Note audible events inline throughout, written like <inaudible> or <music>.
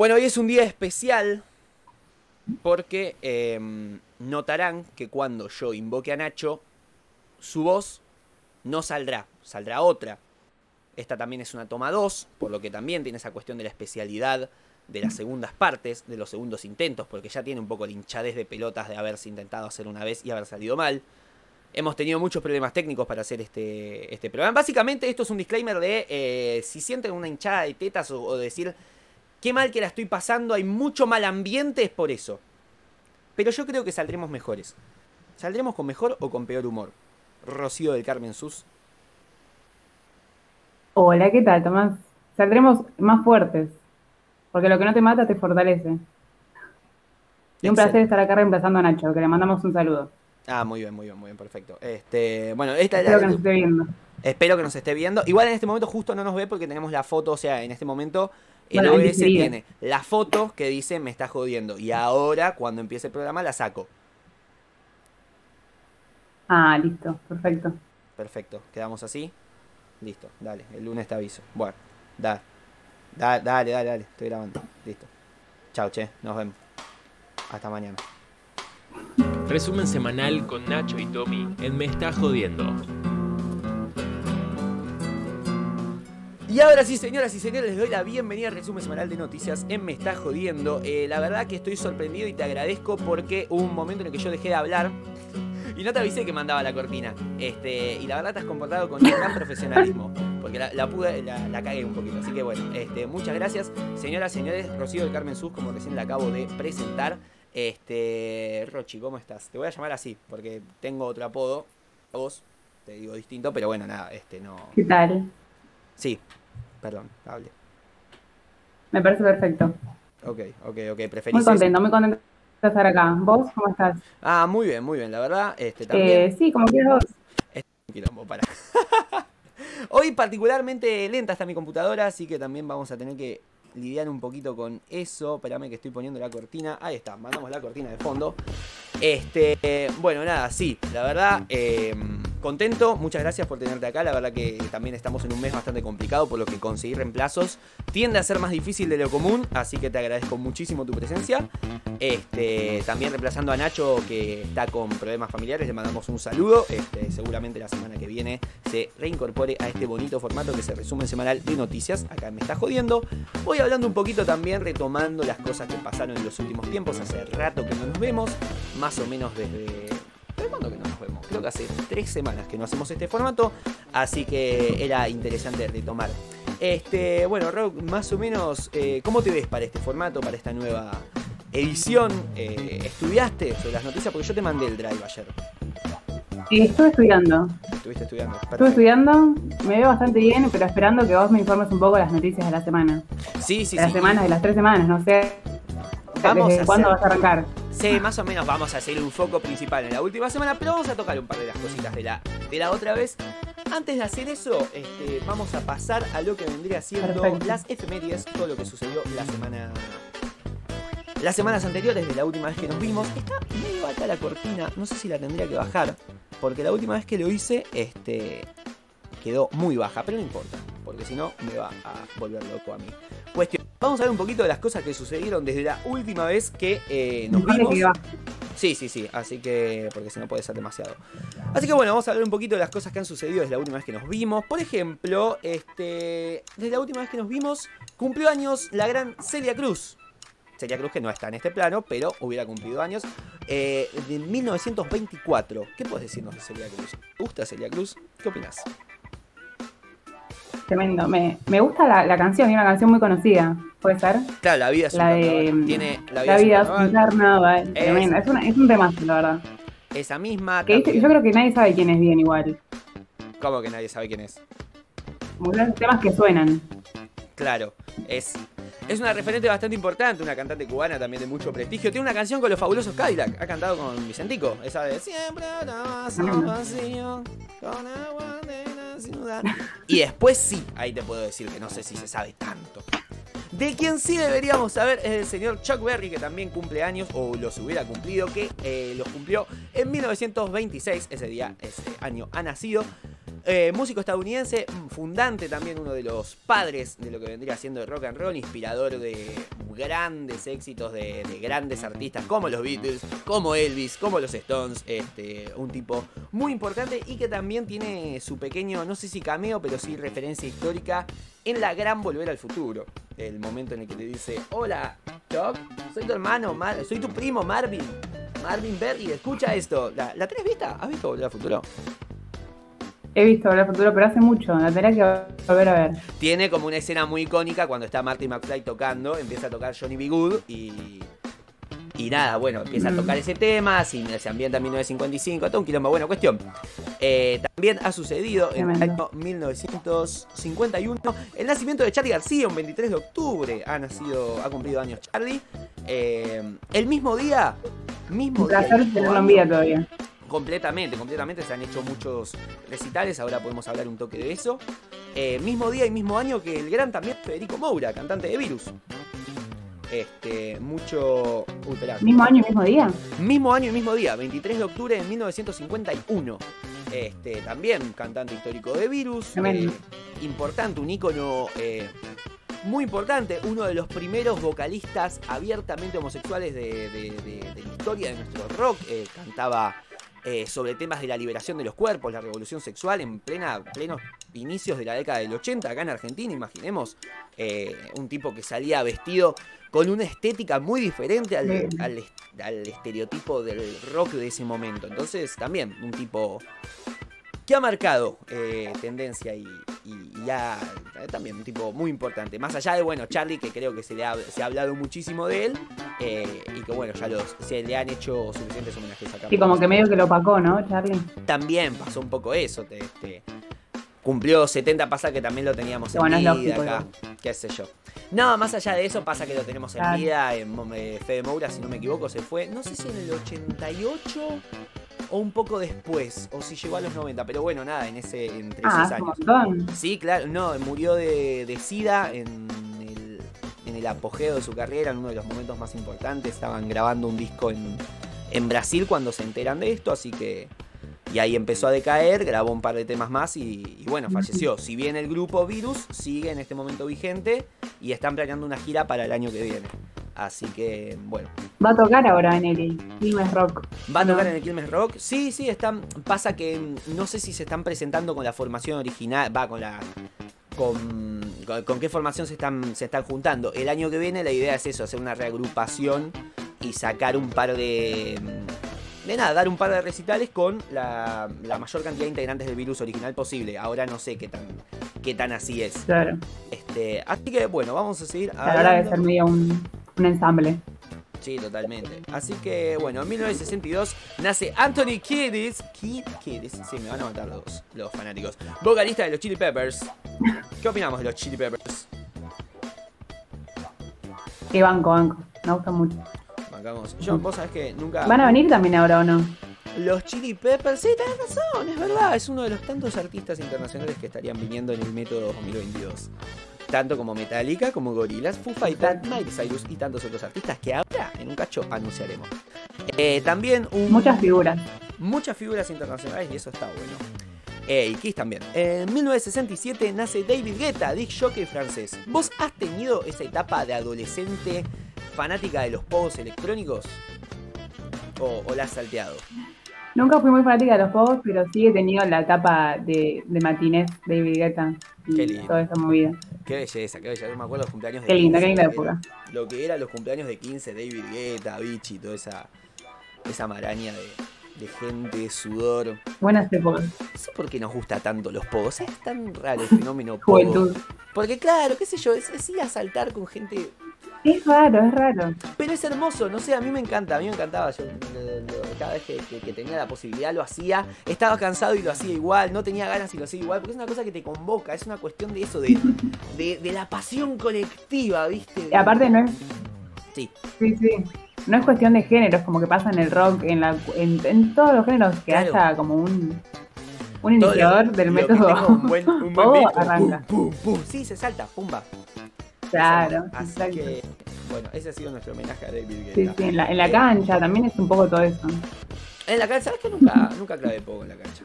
Bueno, hoy es un día especial porque em, notarán que cuando yo invoque a Nacho, su voz no saldrá, saldrá otra. Esta también es una toma 2, por lo que también tiene esa cuestión de la especialidad de las segundas partes, de los segundos intentos, porque ya tiene un poco de hinchadez de pelotas de haberse intentado hacer una vez y haber salido mal. Hemos tenido muchos problemas técnicos para hacer este, este programa. Básicamente esto es un disclaimer de eh, si sienten una hinchada de tetas o decir qué mal que la estoy pasando, hay mucho mal ambiente, es por eso. Pero yo creo que saldremos mejores. ¿Saldremos con mejor o con peor humor? Rocío del Carmen Sus. Hola, ¿qué tal, Tomás? Saldremos más fuertes, porque lo que no te mata te fortalece. Y un placer estar acá reemplazando a Nacho, que le mandamos un saludo. Ah, muy bien, muy bien, muy bien, perfecto. Este, bueno, esta Espero que nos esté viendo. Espero que nos esté viendo. Igual en este momento justo no nos ve porque tenemos la foto, o sea, en este momento el Bueno, OBS tiene la foto que dice me está jodiendo. Y ahora, cuando empiece el programa, la saco. Ah, listo, perfecto. Perfecto, quedamos así. Listo, dale, el lunes te aviso. Bueno, da, da- dale, dale, dale, estoy grabando. Listo. Chao, che, nos vemos. Hasta mañana. Resumen semanal con Nacho y Tommy en Me está jodiendo. Y ahora sí, señoras y señores, les doy la bienvenida al resumen semanal de noticias en Me Está Jodiendo. Eh, la verdad que estoy sorprendido y te agradezco porque hubo un momento en el que yo dejé de hablar y no te avisé que mandaba la cortina. Este, y la verdad te has comportado con un gran profesionalismo. Porque la, la pude, la, la cagué un poquito. Así que bueno, este, muchas gracias. Señoras, señores, Rocío del Carmen Sus, como recién la acabo de presentar. Este, Rochi, ¿cómo estás? Te voy a llamar así, porque tengo otro apodo. A vos, te digo distinto, pero bueno, nada, este no. ¿Qué tal? Sí, perdón, hable. Me parece perfecto. Ok, ok, ok, preferís Muy eso? contento, muy contento de estar acá. ¿Vos cómo estás? Ah, muy bien, muy bien, la verdad, este también Eh, sí, como quieras vos. un quilombo para. <laughs> Hoy particularmente lenta está mi computadora, así que también vamos a tener que lidiar un poquito con eso. Espérame que estoy poniendo la cortina. Ahí está, mandamos la cortina de fondo. Este, bueno, nada, sí, la verdad, eh, contento, muchas gracias por tenerte acá. La verdad que también estamos en un mes bastante complicado, por lo que conseguir reemplazos tiende a ser más difícil de lo común, así que te agradezco muchísimo tu presencia. Este, también reemplazando a Nacho, que está con problemas familiares, le mandamos un saludo. Este, seguramente la semana que viene se reincorpore a este bonito formato que se resume semanal de noticias. Acá me está jodiendo. Voy hablando un poquito también, retomando las cosas que pasaron en los últimos tiempos. Hace rato que no nos vemos, más o menos desde. ¿Desde Creo que hace tres semanas que no hacemos este formato, así que era interesante retomar. Este, bueno, Rob, más o menos, eh, ¿cómo te ves para este formato, para esta nueva edición? Eh, ¿Estudiaste sobre las noticias? Porque yo te mandé el drive ayer. Eh, estuve estudiando. Estuviste estudiando. Estuve estudiando, me veo bastante bien, pero esperando que vos me informes un poco de las noticias de la semana. Sí, sí, de las sí. semanas, de las tres semanas, no sé. Vamos ¿Desde a cuándo hacer- vas a arrancar? Sí, más o menos vamos a hacer un foco principal en la última semana, pero vamos a tocar un par de las cositas de la, de la otra vez. Antes de hacer eso, este, vamos a pasar a lo que vendría siendo Perfecto. las efemérides, todo lo que sucedió la semana. Las semanas anteriores de la última vez que nos vimos. Está medio alta la cortina, no sé si la tendría que bajar, porque la última vez que lo hice, este. quedó muy baja, pero no importa, porque si no me va a volver loco a mí. Cuestión. Vamos a ver un poquito de las cosas que sucedieron desde la última vez que eh, nos vimos. Sí, sí, sí, así que, porque si no puede ser demasiado. Así que bueno, vamos a hablar un poquito de las cosas que han sucedido desde la última vez que nos vimos. Por ejemplo, este, desde la última vez que nos vimos, cumplió años la gran Celia Cruz. Celia Cruz que no está en este plano, pero hubiera cumplido años. Eh, de 1924. ¿Qué puedes decirnos de Celia Cruz? ¿Te gusta Celia Cruz? ¿Qué opinas? Tremendo. Me, me gusta la, la canción, tiene una canción muy conocida. ¿Puede ser? Claro, la vida es un La de. carnaval. Tiene la vida, La es vida es un carnaval. Es- Tremendo. Es, una- es un temazo, la verdad. Esa misma. Que yo creo que nadie sabe quién es bien igual. ¿Cómo que nadie sabe quién es? Como los temas que suenan. Claro, es, es una referente bastante importante, una cantante cubana también de mucho prestigio. Tiene una canción con los fabulosos Cadillac, ha cantado con Vicentico, esa de Siempre vaso Mm. vacío, con agua de Y después sí, ahí te puedo decir que no sé si se sabe tanto. De quien sí deberíamos saber es el señor Chuck Berry, que también cumple años, o los hubiera cumplido, que eh, los cumplió en 1926, ese día, ese año ha nacido. Eh, músico estadounidense, mm, fundante también, uno de los padres de lo que vendría siendo el rock and roll, inspirador de grandes éxitos de, de grandes artistas como los Beatles, como Elvis, como los Stones. Este, un tipo muy importante y que también tiene su pequeño, no sé si cameo, pero sí referencia histórica en la gran Volver al Futuro. El momento en el que te dice, hola, Chuck, soy tu hermano, Mar- soy tu primo Marvin. Marvin Berry, escucha esto. ¿La, ¿la tenés vista? ¿Has visto Volver al Futuro? He visto Volver al Futuro, pero hace mucho. La tendría que volver a ver. Tiene como una escena muy icónica cuando está Marty McFly tocando, empieza a tocar Johnny B. Good y. Y nada, bueno, empieza a tocar ese tema, se ambienta en 1955, todo un quilombo. Bueno, cuestión. eh, también ha sucedido en el año 1951 el nacimiento de Charlie García, un 23 de octubre. Ha nacido, ha cumplido años Charlie. Eh, el mismo día, mismo Un placer tenerlo en vida todavía. Completamente, completamente. Se han hecho muchos recitales, ahora podemos hablar un toque de eso. Eh, mismo día y mismo año que el gran también Federico Moura, cantante de Virus. Este, mucho. Uy, esperá. Mismo año, mismo día. Mismo año y mismo día, 23 de octubre de 1951. Este, también cantante histórico de Virus. Eh, importante, un ícono eh, muy importante. Uno de los primeros vocalistas abiertamente homosexuales de, de- de- de la historia de nuestro rock. Eh, cantaba eh, sobre temas de la liberación de los cuerpos, la revolución sexual en plena, plenos inicios de la década del 80 acá en Argentina, imaginemos. eh, un tipo que salía vestido con una estética muy diferente al, al estereotipo del rock de ese momento. Entonces, también un tipo que ha marcado eh, tendencia y, y- y ha eh, también un tipo muy importante. Más allá de, bueno, Charlie, que creo que se, le ha, se ha hablado muchísimo de él eh, y que, bueno, ya los, se le han hecho suficientes homenajes acá. Sí, como que medio que lo opacó, ¿no, Charlie? También pasó un poco eso. te- te- cumplió 70 pasa que también lo teníamos en Bueno, vida lógico, acá. Qué sé yo. No, más allá de eso pasa que lo tenemos en Claro. vida. En, eh, Fede Moura, si no me equivoco, se fue, no sé si en el 88 o un poco después, o si llegó a los 90, pero bueno, nada, en ese entre Ah, esos años. montón. Sí, claro, no, murió de, de SIDA en el, en el apogeo de su carrera, en uno de los momentos más importantes. Estaban grabando un disco en, en Brasil cuando se enteran de esto, así que. Y ahí empezó a decaer, grabó un par de temas más y, y bueno, falleció. Si bien el grupo Virus sigue en este momento vigente y están planeando una gira para el año que viene. Así que, bueno, Va a tocar ahora en el Quilmes Rock. ¿Va a tocar en el Quilmes Rock? Sí, sí, están. Pasa que mm, no sé si se están presentando con la formación original. Va con la. Con, con, con qué formación se están, se están juntando. El año que viene la idea es eso, hacer una reagrupación y sacar un par de. mm, De nada, dar un par de recitales con la, la mayor cantidad de integrantes del virus original posible. Ahora no sé qué tan, qué tan así es. Claro. Este, así que bueno, vamos a seguir A la hora de hablando. ser medio un, un ensamble. Sí, totalmente. Así que, bueno, en 1962 nace Anthony Kiedis. Kid Kiedis, sí, me van a matar los, los fanáticos. Vocalista de los Chili Peppers. ¿Qué opinamos de los Chili Peppers? Sí, banco, banco. Me gusta mucho. Bancamos. Yo, vos sabés que nunca. ¿Van a venir también ahora o no? Los Chili Peppers, sí, tenés razón, es verdad. Es uno de los tantos artistas internacionales que estarían viniendo en el método 2022. Tanto como Metallica, como Gorillaz, Foo Fighters, Miley Cyrus y tantos otros artistas que ahora en un cacho anunciaremos. Eh, también un, Muchas figuras. muchas figuras internacionales y eso está bueno. Eh, y Kiss también. En 1967 nace David Guetta, disc jockey francés. ¿Vos has tenido esa etapa de adolescente fanática de los pogos electrónicos? ¿O, o la has salteado? Nunca fui muy fanática de los pogos, pero sí he tenido la etapa de, de matinés David Guetta Qué lindo. toda esa movida. Qué belleza, qué belleza. Yo me acuerdo los cumpleaños de Qué linda, qué 15, linda época. era- Lo que eran los cumpleaños de 15, David Guetta, Vichy, toda esa, esa maraña de, de gente, sudor. Buenas épocas. No sé por qué nos gusta tanto los pogos. Es tan raro el fenómeno <laughs> pogo. Juventud. Porque claro, qué sé yo, es, es ir a saltar con gente Es raro, es raro. Pero es hermoso, no sé, a mí me encanta, a mí me encantaba. Yo cada vez que, que- que tenía la posibilidad lo hacía. Estaba cansado y lo hacía igual, no tenía ganas y lo hacía igual, porque es una cosa que te convoca, es una cuestión de eso, de, de, de la pasión colectiva, ¿viste? Y aparte no es, Sí, sí, sí. No es cuestión de géneros, como que pasa en el rock, en, la, en, en todos los géneros que Claro. haya como un, un lo- iniciador del lo método. un buen, un buen <laughs> Pogo beat, pum, arranca. pum, pum, pum. Sí, se salta, pumba. Claro, Así exacto. que, bueno, ese ha sido nuestro homenaje a David Guetta. Sí, sí, en la, en la cancha también es un poco todo eso. En la cancha, ¿sabes que nunca, nunca clavé poco en la cancha?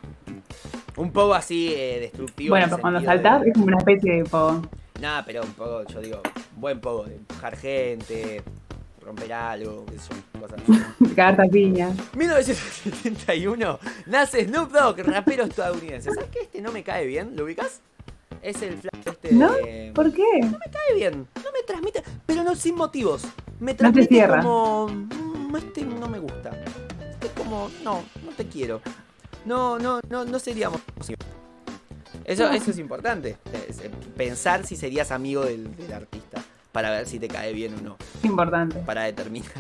Un poco así eh, destructivo. Bueno, pero cuando saltás de- es como una especie de pogo. Nada, pero un poco, yo digo, buen poco de empujar gente, romper algo, yo, cosas así. Cagarte a piña. 1971 nace Snoop Dogg, rapero estadounidense. ¿Sabes qué? Este no me cae bien, ¿lo ubicas? Es el flash este ¿No? de... ¿Por qué? me cae bien, no me transmite, pero no sin motivos. Me te transmite cierra. como, "Mm, este no me gusta. Es como, no, no te quiero. No, no, no, no seríamos. Eso, eso es importante. es, Pensar si serías amigo del, del artista. Para ver si te cae bien o no. Importante. Para determinar.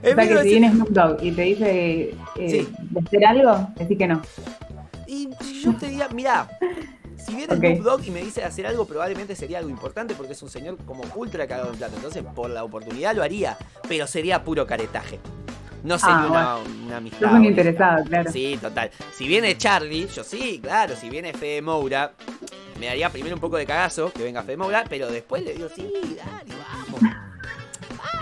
O sea que si 1900 viene Snoop Dogg y te dice eh, Sí. de hacer algo, decís que no. Y yo te diría, mirá, si viene Ok. Snoop Dogg y me dice hacer algo, probablemente sería algo importante porque es un señor como ultra cagado en plata. Entonces, por la oportunidad lo haría, pero sería puro caretaje. No sería Ah, una, una amistad. Sos un interesado, claro. Sí, total. Si viene Charlie, yo sí, claro. Si viene Fede Moura, me daría primero un poco de cagazo que venga Fede Moura, pero después le digo, sí, dale, vamos.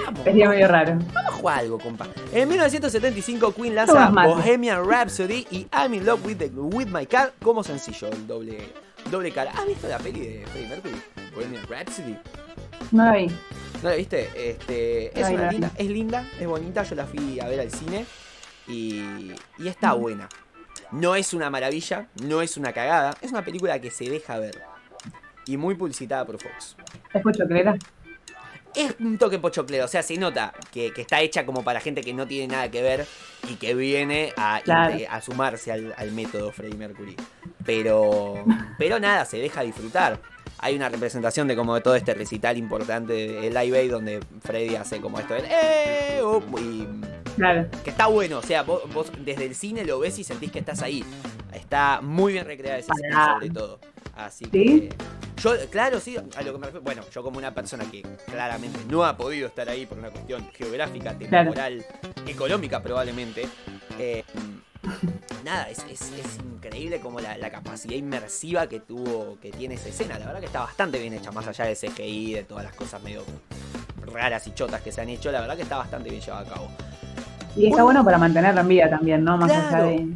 Vamos. Sería medio raro. Vamos a jugar algo, compa. En 1975, Queen lanza. Bohemian Rhapsody y I'm in love with, the- with my car como sencillo, el doble, doble cara. ¿Has visto la peli de Freddie Mercury? Bohemian Rhapsody. No la vi. ¿No la viste? Este, es, una no linda, es linda, es bonita. Yo la fui a ver al cine y, y está buena. No es una maravilla, no es una cagada. Es una película que se deja ver. Y muy publicitada por Fox. ¿Es pochoclera? Es un toque pochoclero, o sea, se nota que, que está hecha como para gente que no tiene nada que ver y que viene a, Claro. a sumarse al, al método Freddie Mercury. Pero, pero nada, se deja disfrutar. Hay una representación de como de todo este recital importante de Live Aid donde Freddie hace como esto del "Eh, oh", y Claro. que está bueno, o sea, vos, vos desde el cine lo ves y sentís que estás ahí. Está muy bien recreada esa escena sobre todo. Así ¿Sí? que yo, claro, sí, a lo que me refiero, bueno, yo como una persona que claramente no ha podido estar ahí por una cuestión geográfica, temporal, económica probablemente, eh, nada, es, es- es increíble como la, la capacidad inmersiva que tuvo, que tiene esa escena. La verdad que está bastante bien hecha, más allá del CGI, de todas las cosas medio raras y chotas que se han hecho, la verdad que está bastante bien llevada a cabo. Y está bueno para mantenerlo en vida también, ¿no? Más allá de,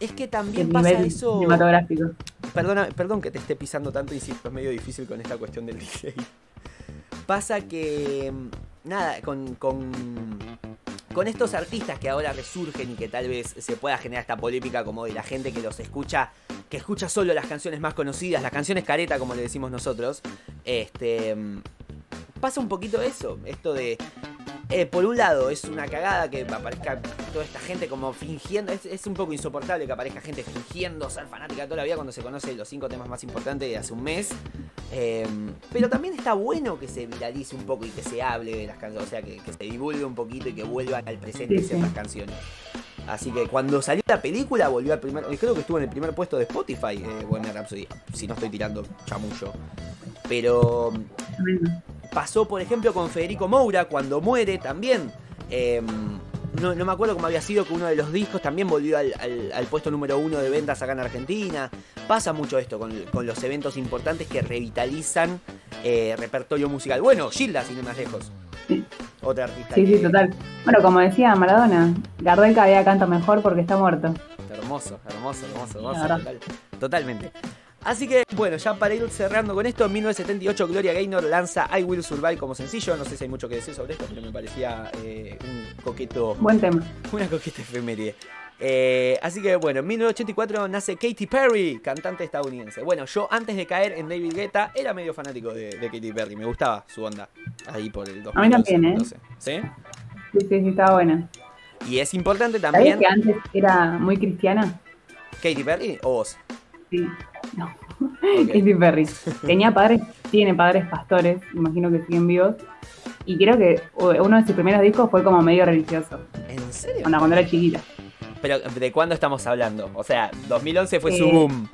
Es que también pasa nivel eso. cinematográfico. Perdona, perdón que te esté pisando tanto, insisto, es medio difícil con esta cuestión del DJ. Pasa que. mm, Nada, con. con con estos artistas que ahora resurgen y que tal vez se pueda generar esta polémica como de la gente que los escucha, que escucha solo las canciones más conocidas, las canciones careta como le decimos nosotros, este mm, pasa un poquito eso, esto de eh, por un lado es una cagada que aparezca toda esta gente como fingiendo, es, es un poco insoportable que aparezca gente fingiendo ser fanática toda la vida cuando se conoce los cinco temas más importantes de hace un mes. Eh, pero también está bueno que se viralice un poco y que se hable de las canciones, o sea, que, que se divulgue un poquito y que vuelvan al presente Sí, sí. ciertas canciones. Así que cuando salió la película volvió al primer, creo que estuvo en el primer puesto de Spotify, eh, Rhapsody, si no estoy tirando chamullo. Pero. Pasó, por ejemplo, con Federico Moura cuando muere también. Eh, no, no me acuerdo cómo había sido que uno de los discos también volvió al, al- al puesto número uno de ventas acá en Argentina. Pasa mucho esto con, con los eventos importantes que revitalizan eh, repertorio musical. Bueno, Gilda, sin ir más lejos. Sí. Otra artista. Sí, que- sí, total. Bueno, como decía Maradona, Gardel cada día canta mejor porque está muerto. Hermoso, hermoso, hermoso, hermoso. total- totalmente. Así que, bueno, ya para ir cerrando con esto, en 1978 Gloria Gaynor lanza I Will Survive como sencillo. No sé si hay mucho que decir sobre esto, pero me parecía eh, un coqueto Buen tema. Una coqueta efeméride. Eh, así que bueno, en 1984 nace Katy Perry, cantante estadounidense. Bueno, yo antes de caer en David Guetta era medio fanático de, de Katy Perry, me gustaba su onda. Ahí por el 2012. A mí también, ¿eh? 2012. ¿Sí? Sí, sí, sí, estaba buena. Y es importante ¿Sabías también. que antes era muy cristiana? Katy Perry o vos. Sí. No. Ok. <laughs> Katy Perry. <laughs> Tenía padres, tiene padres pastores, imagino que siguen vivos. Y creo que uno de sus primeros discos fue como medio religioso, ¿En serio? cuando, cuando era chiquita. Pero ¿de cuándo estamos hablando? O sea, 2011 fue su Eh, boom.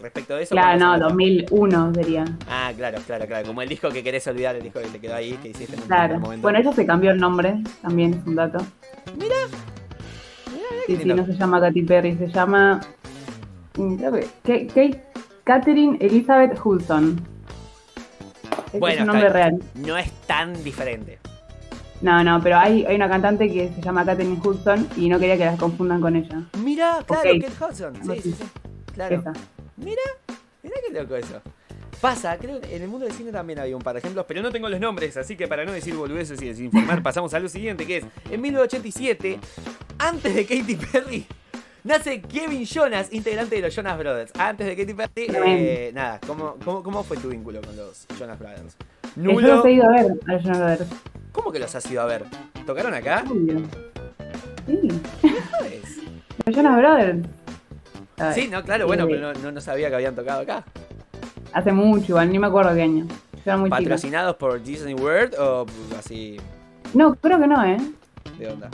Respecto de eso. Claro, ¿cuándo no, salió? 2001 sería. Ah, claro, claro, claro. Como el disco que querés olvidar, el disco que te quedó ahí, que hiciste en un Claro. momento. Bueno, ella se cambió el nombre, también es un dato. Mirá, qué Sí, no se llama Katy Perry, se llama. mm, creo que- Kate Catherine Elizabeth Hulson. Ese Bueno, es su está nombre real. no es tan diferente. No, no, pero hay, hay una cantante que se llama Katherine Hudson y no quería que las confundan con ella. Mira, claro, Ok. Kate Hudson. Sí, sí, sí. sí. Claro. Esa. Mira, mira qué loco eso. Pasa, creo que en el mundo del cine también había un par de ejemplos, pero no tengo los nombres, así que para no decir boludeces y desinformar, <laughs> pasamos a lo siguiente, que es, en 1987, antes de Katy Perry, nace Kevin Jonas, integrante de los Jonas Brothers. Antes de Katy Perry, eh, nada, ¿cómo, cómo, cómo fue tu vínculo con los Jonas Brothers? Yo Nulo. los he ido a ver a los Jonas Brothers. ¿Cómo que los has ido a ver? ¿Tocaron acá? Sí, los Jonas Brothers. Sí, no, claro, bueno, eh, pero no, sabía que habían tocado acá. Hace mucho, igual, ni me acuerdo qué año. Yo era muy chica. ¿Patrocinados por Disney World o así No, creo que no, ¿eh? De onda?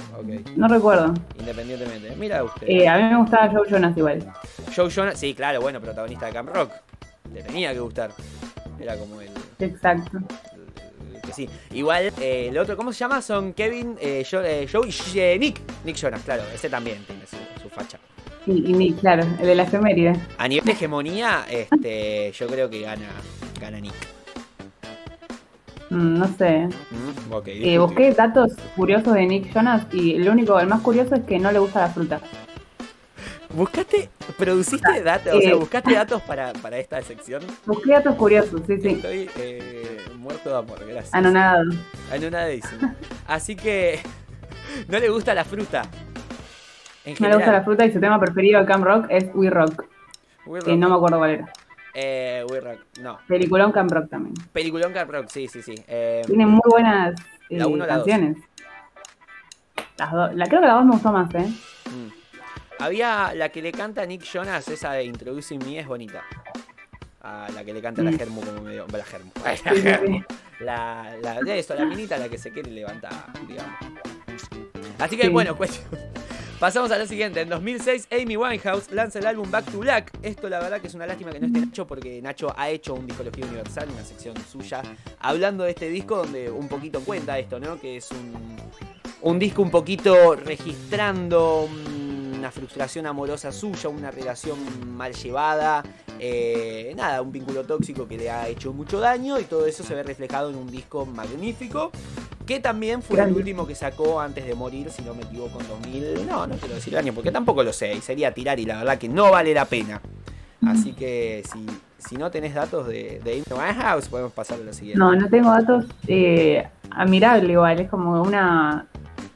No recuerdo. independientemente. Mira usted. Eh, a mí me gustaba Joe Jonas igual. Joe Jonas, sí, claro, bueno, protagonista de Camp Rock. Le tenía que gustar. Era como el, Exacto. el- el que sí. Igual, eh, el otro, ¿cómo se llama? Son Kevin, eh, eh, Joe y eh, Nick. Nick Jonas, claro, ese también tiene su, su facha. Y, y Nick, claro, el de la efeméride. A nivel de hegemonía, este, yo creo que gana, gana Nick. Mm, no sé. Mm, Eh, busqué datos curiosos de Nick Jonas y el único, el más curioso es que no le gusta la fruta. ¿Buscaste, produciste datos, o sea, Eh. buscaste datos para, para esta sección? Busqué datos curiosos, sí, sí. Estoy eh, muerto de amor, gracias. Anonadado. Anonadísimo. Así que <laughs> no le gusta la fruta. En No le gusta la fruta y su tema preferido de Camp Rock es We Rock, We que no me acuerdo cuál era. Eh, We Rock, no. Peliculón Camp Rock también. Peliculón Camp Rock, sí, sí, sí. Eh, Tiene muy buenas eh, La uno la dos. canciones. Las dos. La, creo que la voz me gustó más, ¿eh? mm. Había la que le canta Nick Jonas, esa de Introducing Me es bonita. A la que le canta la. Germu como medio. La Germu. Sí, <laughs> sí, sí. La, la, de eso, la minita la que se quiere levantar, digamos. Así que Sí. bueno, cuestión. Pasamos a lo siguiente. En 2006, Amy Winehouse lanza el álbum Back to Black. Esto, la verdad, que es una lástima que no esté Nacho, porque Nacho ha hecho un Discología Universal, una sección suya, hablando de este disco, donde un poquito cuenta esto, ¿no? Que es un, un disco un poquito registrando mm, una frustración amorosa suya, una relación mal llevada, eh, nada, un vínculo tóxico que le ha hecho mucho daño y todo eso se ve reflejado en un disco magnífico que también fue el último que sacó antes de morir, si no me equivoco, en 2000. No, no quiero decir el año porque tampoco lo sé y sería tirar y la verdad que no vale la pena. Así que si, si no tenés datos de, de Amy Winehouse, podemos pasar a lo siguiente. No, no tengo datos. Eh, admirable igual, es como una,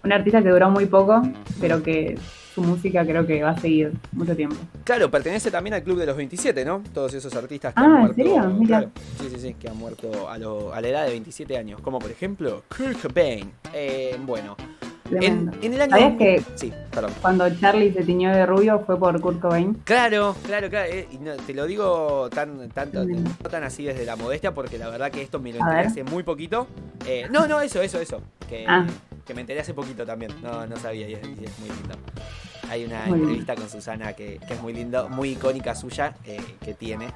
una artista que duró muy poco, pero que su música creo que va a seguir mucho tiempo. Claro, pertenece también al Club de los 27, ¿no? Todos esos artistas que Ah, han ¿en muerto. serio? Mira. claro, sí, sí, sí, que han muerto a, lo- a la edad de 27 años. Como por ejemplo, Kurt Cobain. Eh, bueno, en, en el año. ¿Sabías que Sí, perdón. cuando Charlie se tiñó de rubio fue por Kurt Cobain? Claro, claro, claro. eh, y no, te lo digo tan, tanto, no tan así desde la modestia, porque la verdad que esto me lo enteré hace muy poquito. Eh, no, no, eso, eso, eso. Que, Ah. Que me enteré hace poquito también. No, no sabía y es, y es muy lindo. Hay una Muy bien. entrevista con Susana que, que es muy lindo, muy icónica suya, eh, que tiene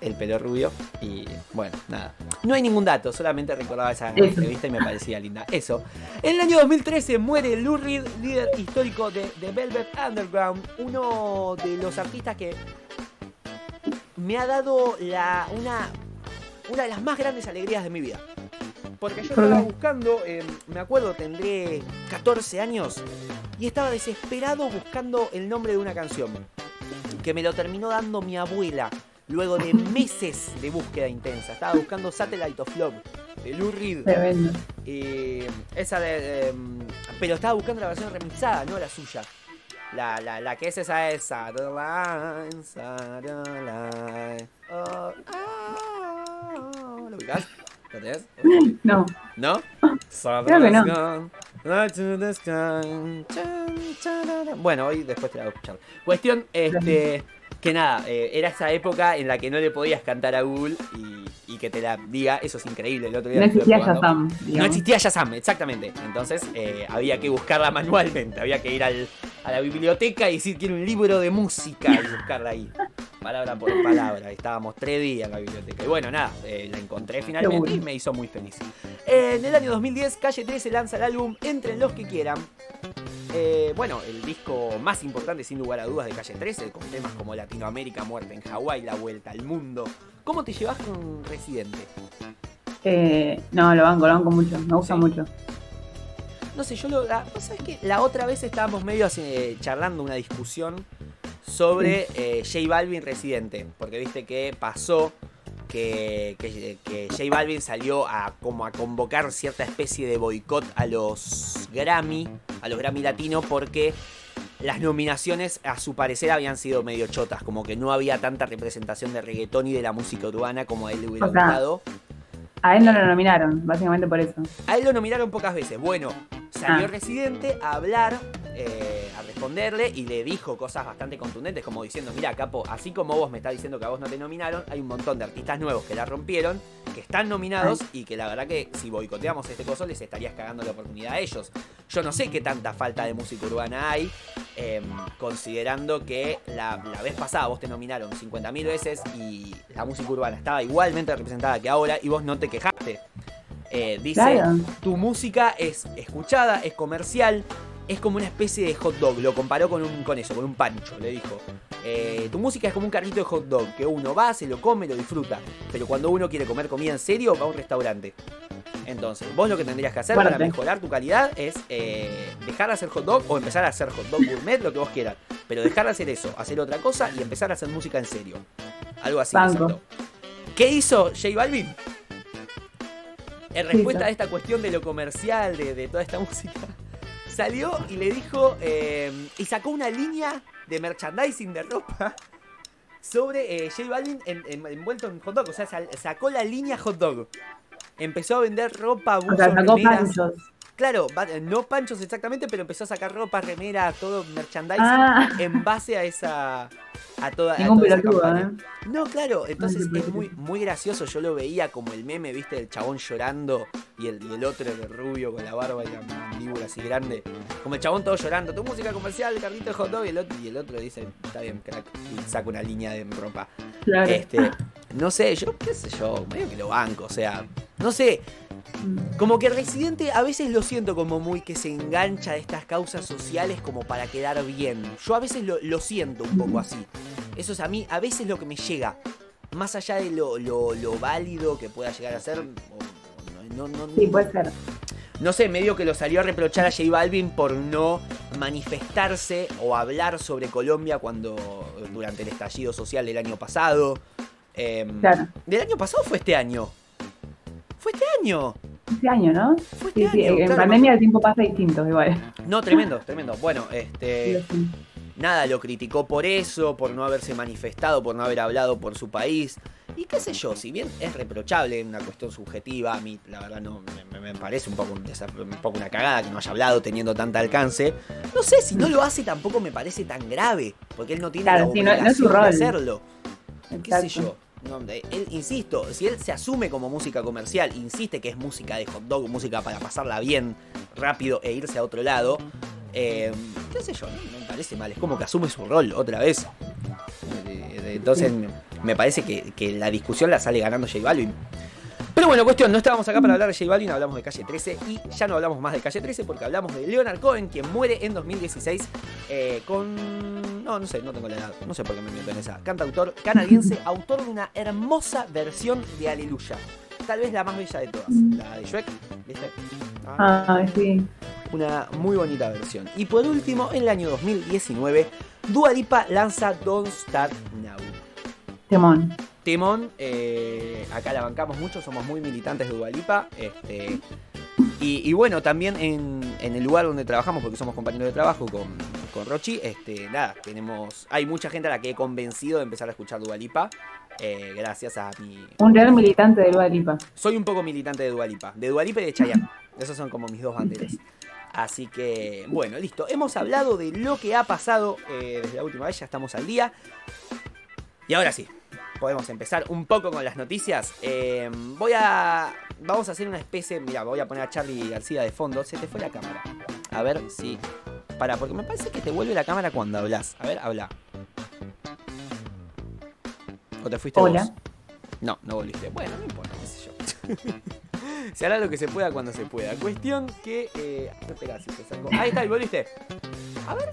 el pelo rubio. Y bueno, nada. No hay ningún dato, solamente recordaba esa Eso. entrevista y me parecía linda. Eso. En el año 2013 muere Lou Reed, líder histórico de The Velvet Underground, uno de los artistas que me ha dado la, una, una de las más grandes alegrías de mi vida. Porque yo ¿Por estaba buscando, eh, me acuerdo, tendré 14 años y estaba desesperado buscando el nombre de una canción que me lo terminó dando mi abuela luego de <laughs> meses de búsqueda intensa. Estaba buscando Satellite of Love de Lou Reed. Y esa de. em, pero estaba buscando la versión remixada, no la suya. La, la, la que es esa es Satellite, Satellite. Oh, oh. ¿Lo ubicás? ¿Lo tenés? No, ¿No? Creo que no. Bueno, hoy después te la voy a escuchar. Cuestión, este, que nada, eh, era esa época en la que no le podías cantar a Google y, y que te la diga, eso es increíble. El otro día no existía. Shazam. No existía Shazam, exactamente. Entonces eh, había que buscarla manualmente. Había que ir al- a la biblioteca y decir quiero un libro de música y buscarla ahí. Palabra por palabra. Estábamos tres días en la biblioteca. Y bueno, nada, eh, la encontré finalmente y me hizo muy feliz. Eh, en el año 2010, Calle 13 lanza el álbum Entren los que quieran. Eh, bueno, el disco más importante sin lugar a dudas de Calle 13, con temas como Latinoamérica, Muerte en Hawái, La Vuelta al Mundo. ¿Cómo te llevas con Residente? Eh, no, lo banco, lo banco mucho. Me gusta Sí. mucho. No sé, yo lo. La, ¿vos sabés que La otra vez estábamos medio así, charlando una discusión sobre eh, J Balvin Residente. Porque viste que pasó que, que, que J Balvin salió a como a convocar cierta especie de boicot a los Grammy, a los Grammy Latino, porque las nominaciones a su parecer habían sido medio chotas, como que no había tanta representación de reggaetón y de la música urbana como a él le hubiera O sea, gustado. A él no lo nominaron, básicamente por eso. A él lo nominaron pocas veces. Bueno, salió Ah. Residente a hablar, eh, a responderle y le dijo cosas bastante contundentes, como diciendo, mira, Capo, así como vos me estás diciendo que a vos no te nominaron, hay un montón de artistas nuevos que la rompieron, que están nominados y que la verdad que si boicoteamos este coso les estarías cagando la oportunidad a ellos. Yo no sé qué tanta falta de música urbana hay, em, considerando que la, la vez pasada vos te nominaron 50.000 veces y la música urbana estaba igualmente representada que ahora y vos no te quejaste. Eh, dice, Claro. tu música es escuchada, es comercial, es como una especie de hot dog. Lo comparó con, un, con eso, con un pancho, le dijo. Eh, tu música es como un carrito de hot dog, que uno va, se lo come, lo disfruta. Pero cuando uno quiere comer comida en serio, va a un restaurante. Entonces, vos lo que tendrías que hacer para mejorar tu calidad es eh, dejar de hacer hot dog o empezar a hacer hot dog gourmet, lo que vos quieras. Pero dejar de hacer eso, hacer otra cosa y empezar a hacer música en serio. Algo así. Exacto. ¿Qué hizo J Balvin? En respuesta a esta cuestión de lo comercial, de, de toda esta <laughs> música, salió y le dijo, eh, y sacó una línea de merchandising de ropa sobre eh, J Balvin en- en- envuelto en hot dog. O sea, sal- sacó la línea hot dog. Empezó a vender ropa, O buzos, sea, sacó. Claro, va- no panchos exactamente, pero empezó a sacar ropa, remeras, todo merchandising Ah, en base a esa. a toda, a toda esa. ¿eh? No, claro, entonces Ay, es muy, muy gracioso. Yo lo veía como el meme, viste, del chabón llorando y el, y el otro, el rubio con la barba y la mandíbula así grande. Como el chabón todo llorando, tu música comercial, carrito de hot dog, y el otro, y el otro dice, está bien, crack, y saca una línea de ropa. Claro. Este, no sé, yo qué sé yo, medio que lo banco, o sea, no sé. Como que Residente a veces lo siento como muy que se engancha a estas causas sociales como para quedar bien. Yo a veces lo, lo siento un poco así. Eso es a mí, a veces lo que me llega. Más allá de lo, lo- lo válido que pueda llegar a ser. no, no, no- Sí, puede ser. no sé, medio que lo salió a reprochar a J Balvin por no manifestarse o hablar sobre Colombia cuando durante el estallido social del año pasado. Em, Claro. ¿Del año pasado fue este año? Fue este año. Este año, ¿no? Fue este Sí, sí. año. En claro. pandemia el tiempo pasa distinto, igual. No, tremendo, tremendo. Bueno, este. Sí, sí. Nada, lo criticó por eso, por no haberse manifestado, por no haber hablado por su país. Y qué sé yo, si bien es reprochable, una cuestión subjetiva, a mí la verdad no me, me parece un poco, un poco una cagada que no haya hablado teniendo tanta alcance. No sé, si no lo hace tampoco me parece tan grave, porque él no tiene Claro, la sí, no- no es su obligación de hacerlo. ¿Qué sé yo? No, de- él, insisto, si él se asume como música comercial, insiste que es música de hot dog, música para pasarla bien, rápido e irse a otro lado, eh, qué sé yo, no, me parece mal, es como que asume su rol otra vez. Eh, eh, Entonces me- me parece que, que la discusión la sale ganando J Balvin. Pero bueno, cuestión, no estábamos acá para hablar de J Balvin, hablamos de Calle 13 y ya no hablamos más de Calle 13 porque hablamos de Leonard Cohen, quien muere en 2016 eh, con... No, no sé, no tengo la edad, no sé por qué me meto en esa. Cantautor canadiense, autor de una hermosa versión de Aleluya. Tal vez la más bella de todas, la de Shrek, ¿viste? Ah, Ah, sí. una muy bonita versión. Y por último, en el año 2019, Dua Lipa lanza Don't Start Now. Temón. Temón, eh, acá la bancamos mucho, somos muy militantes de Dualipa. Este, y, y bueno, también en, en el lugar donde trabajamos, porque somos compañeros de trabajo con, con Rochi, este, nada, tenemos. Hay mucha gente a la que he convencido de empezar a escuchar Dualipa. gracias a mi. Un real militante de Dua Lipa. Soy un poco militante de Dualipa. De Dualipa y de Chayanne. Esos son como mis dos banderas. Así que, bueno, listo. Hemos hablado de lo que ha pasado eh, desde la última vez, ya estamos al día. Y ahora sí, podemos empezar un poco con las noticias. Eh, voy a. Vamos a hacer una especie. Mira, voy a poner a Charlie García de fondo. Se te fue la cámara. A ver si. Para, porque me parece que te vuelve la cámara cuando hablas. A ver, habla. ¿O te fuiste Hola. vos? No, no volviste. Bueno, no importa, qué sé yo. <laughs> se hará lo que se pueda cuando se pueda. Cuestión que. Eh, espera, si te saco. Ahí está, y volviste. A ver.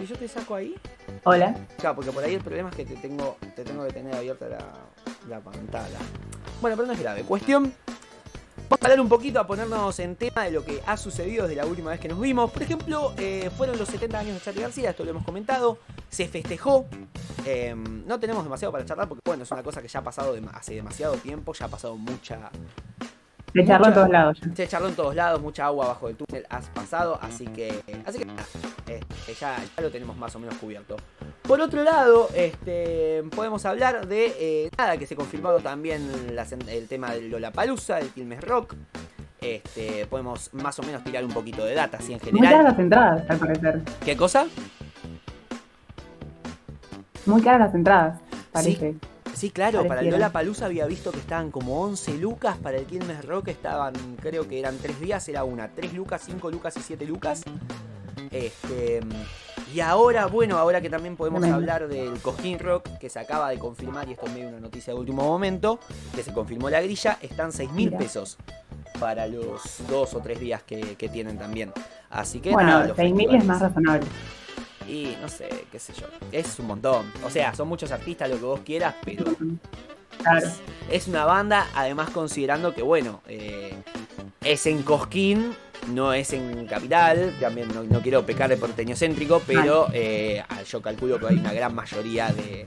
Si yo te saco ahí. Hola. Claro, porque por ahí el problema es que te tengo, te tengo que tener abierta la, la pantalla. Bueno, pero no es grave. Cuestión. Vamos a hablar un poquito, a ponernos en tema de lo que ha sucedido desde la última vez que nos vimos. Por ejemplo, eh, fueron los 70 años de Charlie García, esto lo hemos comentado. Se festejó. Eh, no tenemos demasiado para charlar porque, bueno, es una cosa que ya ha pasado hace demasiado tiempo, ya ha pasado mucha, Se charló en todos lados se charló en todos lados, mucha agua bajo el túnel has pasado, así que, así que nada, este, ya, ya lo tenemos más o menos cubierto. Por otro lado, este, podemos hablar de eh, nada que se confirmado también el tema del Lollapalooza, del Quilmes Rock. Este, podemos más o menos tirar un poquito de data, así en Muy caras general. las entradas, al parecer. ¿Qué cosa? Muy caras las entradas, parece. Sí, claro, para el Pareciera. Lollapalooza había visto que estaban como 11 lucas, para el Quilmes Rock estaban, creo que eran 3 días, era una, 3 lucas, 5 lucas y 7 lucas. Este, y ahora, bueno, ahora que también podemos Tremendo. hablar del Cojín Rock, que se acaba de confirmar, y esto es medio una noticia de último momento, que se confirmó la grilla, están 6 mil pesos para los 2 o 3 días que, que tienen también. Así que Bueno, nada, los 6.000 es más razonable. Y no sé, qué sé yo, es un montón. O sea, son muchos artistas, lo que vos quieras, pero Claro. es, es una banda, además considerando que, bueno, eh, es en Cosquín, no es en Capital, también no, no quiero pecar de porteño céntrico, pero eh, yo calculo que hay una gran mayoría de,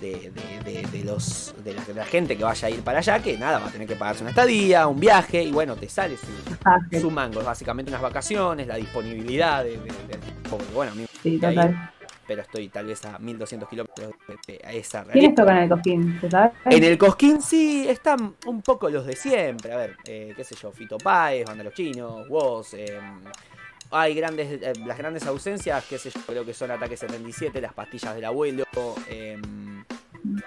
de, de- de- de los, de, la, de la gente que vaya a ir para allá, que nada, va a tener que pagarse una estadía, un viaje, y bueno, te sale su, su mango, es básicamente unas vacaciones, la disponibilidad de, de- del porque, bueno, a mí sí, ahí, total. pero estoy tal vez a 1200 kilómetros de, esa realidad. ¿Quiénes tocan en el cosquín? En el Cosquín sí están un poco los de siempre. A ver, eh, qué sé yo, Fito Páez, Banda Los Chinos, Woz. eh, hay grandes, eh, las grandes ausencias, qué sé yo, creo que son Ataque 77, Las Pastillas del Abuelo. eh,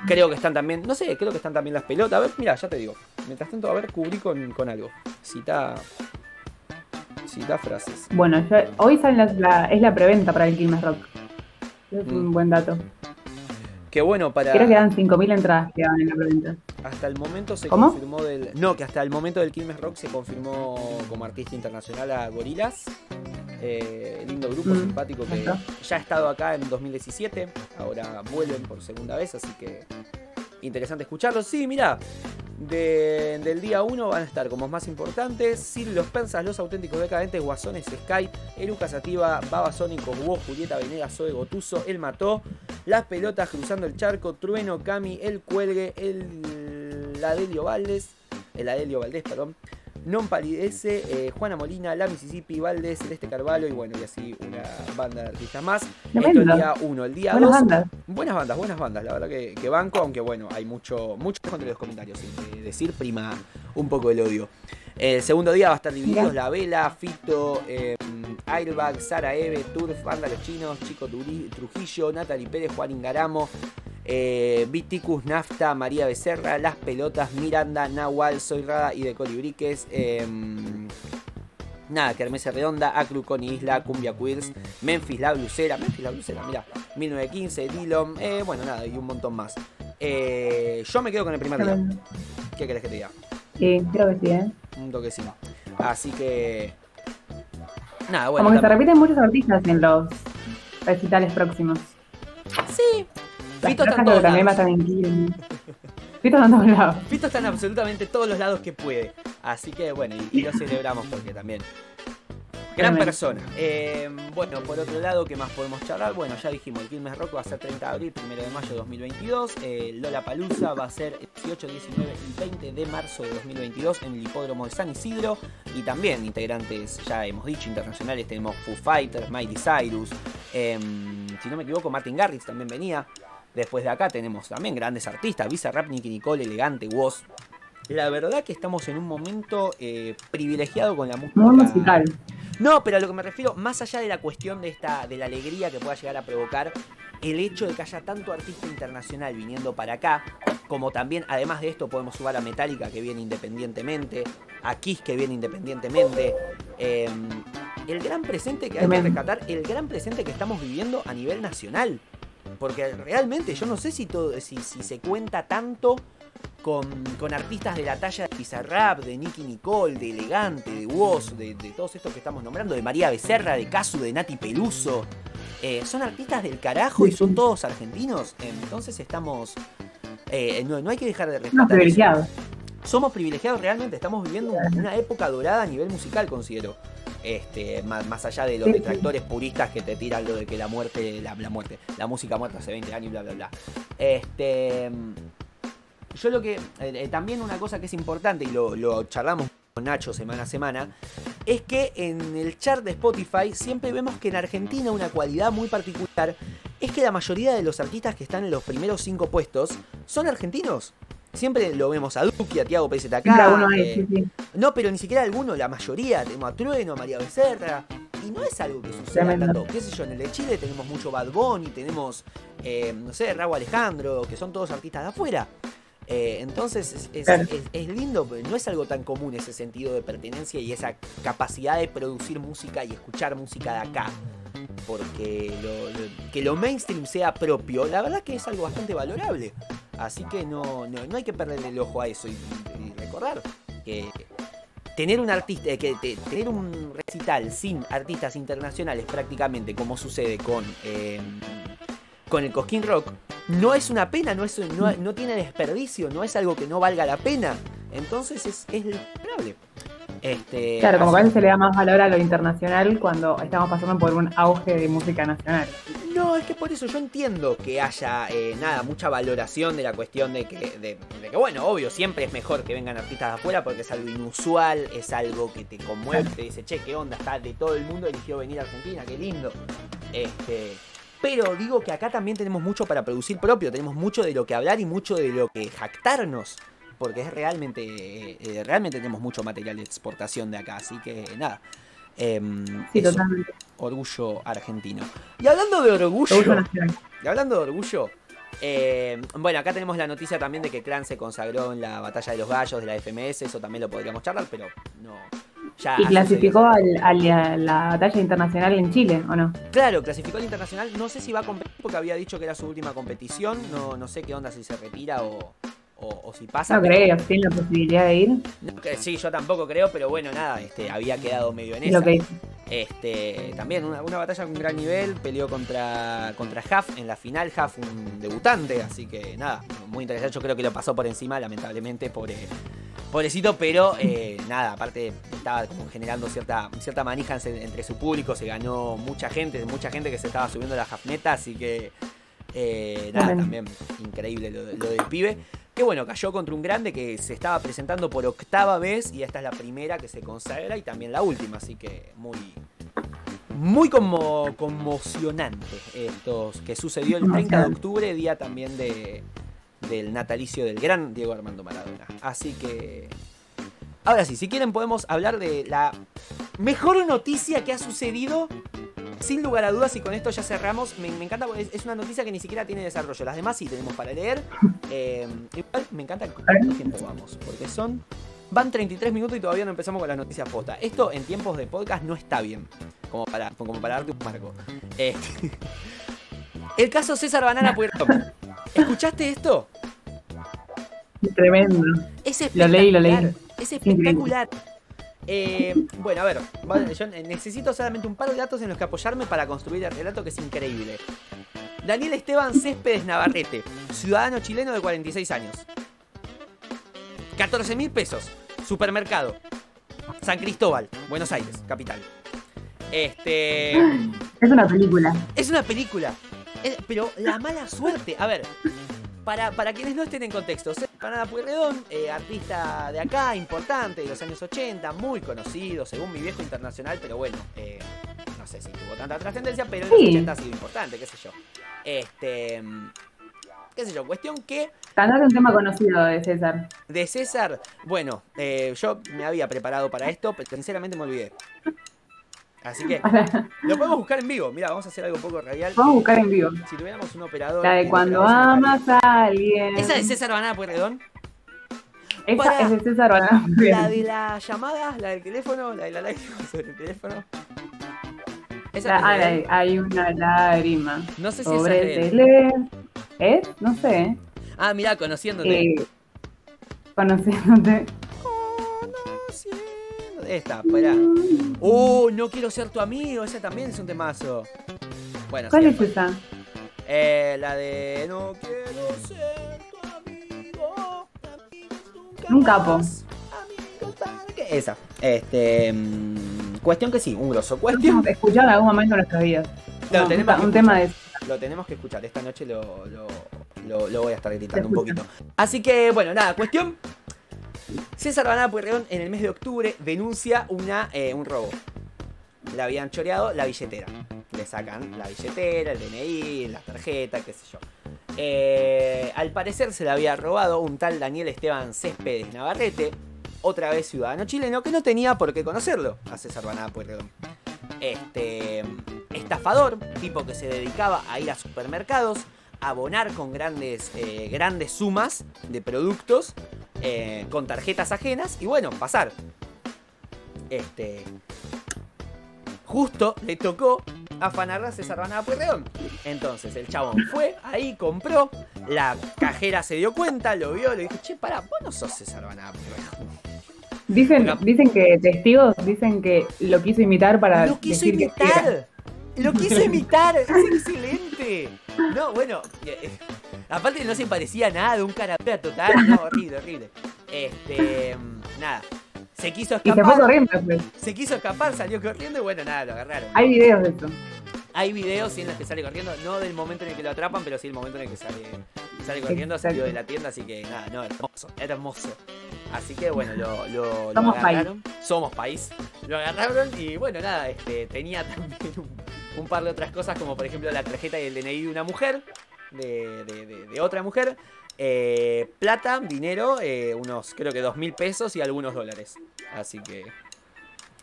creo que están también, no sé, creo que están también las pelotas. A ver, mira, ya te digo. Mientras tanto, a ver, cubrí con, con algo. Cita. Cita frases. Bueno, yo- hoy sale la, la- es la preventa para el Quilmes Rock. Es Mm. un buen dato. Qué bueno para. Creo que dan 5.000 entradas que dan en la preventa. Hasta el momento se ¿Cómo? confirmó del. No, que hasta el momento del Quilmes Rock se confirmó como artista internacional a Gorilas. Eh, lindo grupo Mm, simpático que está. ya ha estado acá en 2017. Ahora vuelven por segunda vez, así que interesante escucharlos. Sí, mira, del día 1 van a estar como más importantes: Sir Los Pensas, Los Auténticos Decadentes, Guasones, Sky, Eruca Sativa, Babasónicos, Hugo, Julieta Venegas, Zoe Gotuso, El Mató, Las Pelotas, Cruzando el Charco, Trueno, Cami, El Cuelgue, El Adelio Valdés, el Adelio Valdés, perdón. Non Palidece, eh, Juana Molina, La Mississippi, Valdés, Celeste Carvalho y bueno, y así una banda de artistas más. Esto Tremendo. el día 1, el día 2. Buenas bandas. Buenas bandas, buenas bandas, la verdad que, que banco, aunque bueno, hay mucho, mucho entre los comentarios, sin que decir, prima un poco el odio. El segundo día va a estar divididos. La Vela, Fito, eh, Airbag, Sara Eve, Turf, Banda Los Chinos, Chico Trujillo, Natalie Pérez, Juan Ingaramo, eh, Viticus, Nafta, María Becerra, Las Pelotas, Miranda, Nahual, Soy Rada y de Colibriques. Eh, Nada, Kermesse Redonda, Acru, Connie Isla, Cumbia Queers, Memphis La Blusera, Memphis La Blusera, mirá, 1915, Dillon, eh, bueno, nada, y un montón más. Eh, yo me quedo con el primer día. ¿Qué querés que te diga? Sí, creo que sí, ¿eh? Un toquecito. Así que. Nada, bueno. Como que se repiten muchos artistas en los recitales próximos. Sí. Fito está en todos lados. Fito está en todos lados. Fito está en absolutamente todos los lados que puede. Así que bueno, y, y lo celebramos porque también. Gran persona. Eh, bueno, por otro lado, ¿qué más podemos charlar? Bueno, ya dijimos, el Quilmes Rock va a ser 30 de abril, 1 de mayo de 2022. Eh, Lola Palusa va a ser 18, 19 y 20 de marzo de 2022 en el hipódromo de San Isidro. Y también integrantes, ya hemos dicho, internacionales. Tenemos Foo Fighters, Miley Cyrus. em, si no me equivoco, Martin Garrix también venía. Después de acá tenemos también grandes artistas, Visa Rap, Nicky Nicole, Elegante, Woz. La verdad que estamos en un momento eh, privilegiado con la música. Muy musical. No, pero a lo que me refiero, más allá de la cuestión de esta, de la alegría que pueda llegar a provocar, el hecho de que haya tanto artista internacional viniendo para acá, como también, además de esto, podemos sumar a Metallica que viene independientemente, a Kiss que viene independientemente, eh, el gran presente que hay que rescatar, el gran presente que estamos viviendo a nivel nacional. Porque realmente yo no sé si, todo, si, si se cuenta tanto con, con artistas de la talla de Pizarrap, de Nicky Nicole, de Elegante, de Woz, de, de todos estos que estamos nombrando, de María Becerra, de Casu, de Nati Peluso. Eh, son artistas del carajo y son todos argentinos. Entonces estamos. eh, no, no hay que dejar de rescatar. eso. privilegiados. somos privilegiados realmente, estamos viviendo una época dorada a nivel musical, considero. Este, más, más allá de los detractores puristas que te tiran lo de que la muerte, la, la muerte, la música muerta hace 20 años y bla bla bla. Este yo lo que. eh, eh, también una cosa que es importante, y lo, lo charlamos con Nacho semana a semana, es que en el chart de Spotify siempre vemos que en Argentina una cualidad muy particular es que la mayoría de los artistas que están en los primeros cinco puestos son argentinos. Siempre lo vemos a Duki, a Tiago hay, eh, no, pero ni siquiera alguno, la mayoría. Tenemos a Trueno, a María Becerra. Y no es algo que suceda Tremendo. tanto. ¿Qué sé yo? En el de Chile tenemos mucho Bad Bunny, tenemos, eh, no sé, Raúl Alejandro, que son todos artistas de afuera. Eh, entonces es, es- es- es lindo, pero no es algo tan común ese sentido de pertenencia y esa capacidad de producir música y escuchar música de acá. Porque lo, lo- que lo mainstream sea propio, la verdad que es algo bastante valorable. Así que no, no, no hay que perderle el ojo a eso y, y recordar que tener un artista, eh, que te- tener un recital sin artistas internacionales prácticamente como sucede con, eh, con el Cosquín Rock, no es una pena, no, es, no, no tiene desperdicio, no es algo que no valga la pena. Entonces es, es lograble. Este, Claro, como que a así- veces se le da más valor a lo internacional cuando estamos pasando por un auge de música nacional. Es que por eso yo entiendo que haya, eh, nada, mucha valoración de la cuestión de que, de que, bueno, obvio, siempre es mejor que vengan artistas de afuera porque es algo inusual, es algo que te conmueve, te dice, che, qué onda, está de todo el mundo eligió venir a Argentina, qué lindo. Este, pero digo que acá también tenemos mucho para producir propio, tenemos mucho de lo que hablar y mucho de lo que jactarnos. Porque es realmente, eh, eh, realmente tenemos mucho material de exportación de acá, así que nada. Em, Sí, totalmente. orgullo argentino. Y hablando de orgullo, y hablando de orgullo, eh, bueno, acá tenemos la noticia también de que Clan se consagró en la batalla de los gallos de la FMS, eso también lo podríamos charlar, pero no. Ya Y clasificó sucedido. al, al- a la batalla internacional en Chile, ¿o no? Claro, clasificó al internacional. No sé si va a competir porque había dicho que era su última competición. No, no sé qué onda si se retira o, o- o si pasa. No pero- creo, tiene la posibilidad de ir. no, que sí, yo tampoco creo, pero bueno, nada, este, había quedado medio en Es esa. lo que dice. Este, también una, una batalla con gran nivel, peleó contra, contra Huff en la final, Huff un debutante, así que nada, muy interesante, yo creo que lo pasó por encima, lamentablemente, pobre, pobrecito, pero eh, nada, aparte estaba como generando cierta, cierta manija en- entre su público, se ganó mucha gente, mucha gente que se estaba subiendo a la Huffneta, así que eh, nada, también increíble lo del pibe. Que bueno, cayó contra un grande que se estaba presentando por octava vez y esta es la primera que se consagra y también la última, así que muy muy como conmocionante esto que sucedió el 30 de octubre, día también de del natalicio del gran Diego Armando Maradona. Así que ahora sí, si quieren podemos hablar de la mejor noticia que ha sucedido sin lugar a dudas, y con esto ya cerramos, me, me encanta es, es una noticia que ni siquiera tiene desarrollo. Las demás sí tenemos para leer. <laughs> Eh, igual me encanta cuánto tiempo vamos, porque son. Van 33 minutos y todavía no empezamos con las noticias posta. Esto en tiempos de podcast no está bien, como para, como para darte un marco. Eh, <laughs> el caso César Banana Pueyrredón. ¿Escuchaste esto? Tremendo. Es Lo leí, lo leí. espectacular, Es espectacular. Eh, bueno, a ver, yo necesito solamente un par de datos en los que apoyarme para construir el relato que es increíble. Daniel Esteban Céspedes Navarrete, ciudadano chileno de 46 años. 14 mil pesos, supermercado. San Cristóbal, Buenos Aires, capital. Este. Es una película. Es una película. Es- pero la mala suerte. A ver, para, para quienes no estén en contexto, Panada Pueyrredón, eh, artista de acá, importante, de los años 80, muy conocido, según mi viejo internacional, pero bueno, eh, no sé si tuvo tanta trascendencia, pero en los Sí. 80 ha sido importante, qué sé yo. Este. mm, qué sé yo, cuestión que Cantate un tema conocido de César. de César, bueno, eh, yo me había preparado para esto, pero sinceramente me olvidé. Así que <laughs> lo podemos buscar en vivo. Mira, vamos a hacer algo un poco radial. Vamos a buscar en vivo. Si tuviéramos un operador. La de cuando amas a alguien. Esa de César Banana Pueyrredón. Esa Para- es de César Banana. La de las llamadas, la del teléfono, la de la lágrima sobre el teléfono. Esa La- es ah, de él. hay, hay una lágrima No sé si esa sobre es el de. ¿Es? No sé. Ah, mirá, conociéndote. Eh, conociéndote. Conociéndote. Esta, espera. Uh, no quiero ser tu amigo. Ese también es un temazo. Bueno, ¿Cuál sí, es esa? Eh, la de No quiero ser tu amigo. nunca Un capo. amigos, ¿para qué? Esa. Este. mm, cuestión que sí, un grosso. Cuestión. Escuchado en algún momento de nuestras vidas. Lo No, tenemos un, que un tema de Lo tenemos que escuchar. Esta noche lo, lo, lo- lo voy a estar gritando un poquito. Así que, bueno, nada, cuestión. César Banada Pueyrredón en el mes de octubre denuncia una, eh, un robo. Le habían choreado la billetera. Le sacan la billetera, el DNI, la tarjeta, qué sé yo. Eh, al parecer se le había robado un tal Daniel Esteban Céspedes Navarrete, otra vez ciudadano chileno, que no tenía por qué conocerlo a César Banada Pueyrredón. Este estafador, tipo que se dedicaba a ir a supermercados, a abonar con grandes, eh, grandes sumas de productos eh, con tarjetas ajenas y bueno, pasar. Este. Justo le tocó afanarla a César Banada Pueyrredón. Entonces el chabón fue, ahí compró, la cajera se dio cuenta, lo vio, le dijo, che, pará, vos no sos César Banada Pueyrredón. Dicen, dicen que testigos dicen que lo quiso imitar para Lo quiso decir imitar. Lo quiso <laughs> imitar. Es excelente. No, bueno. Aparte no se parecía a nada, un caravera total. No, horrible, horrible. Este. Nada. Se quiso Y se fue escapar. corriendo. pues. Se quiso escapar, salió corriendo y bueno, nada, lo agarraron. Hay videos de eso. Hay videos sí, en los que sale corriendo, no del momento en el que lo atrapan, pero sí el momento en el que sale, sale corriendo, salió de la tienda, así que nada, no, hermoso, hermoso. Así que bueno, lo, lo, lo Somos país. agarraron. Somos país. Lo agarraron y bueno, nada, este, tenía <laughs> también un, un par de otras cosas, como por ejemplo la tarjeta y el DNI de una mujer, de, de- de- de otra mujer. eh, plata, dinero, eh, unos creo que dos mil pesos y algunos dólares. Así que.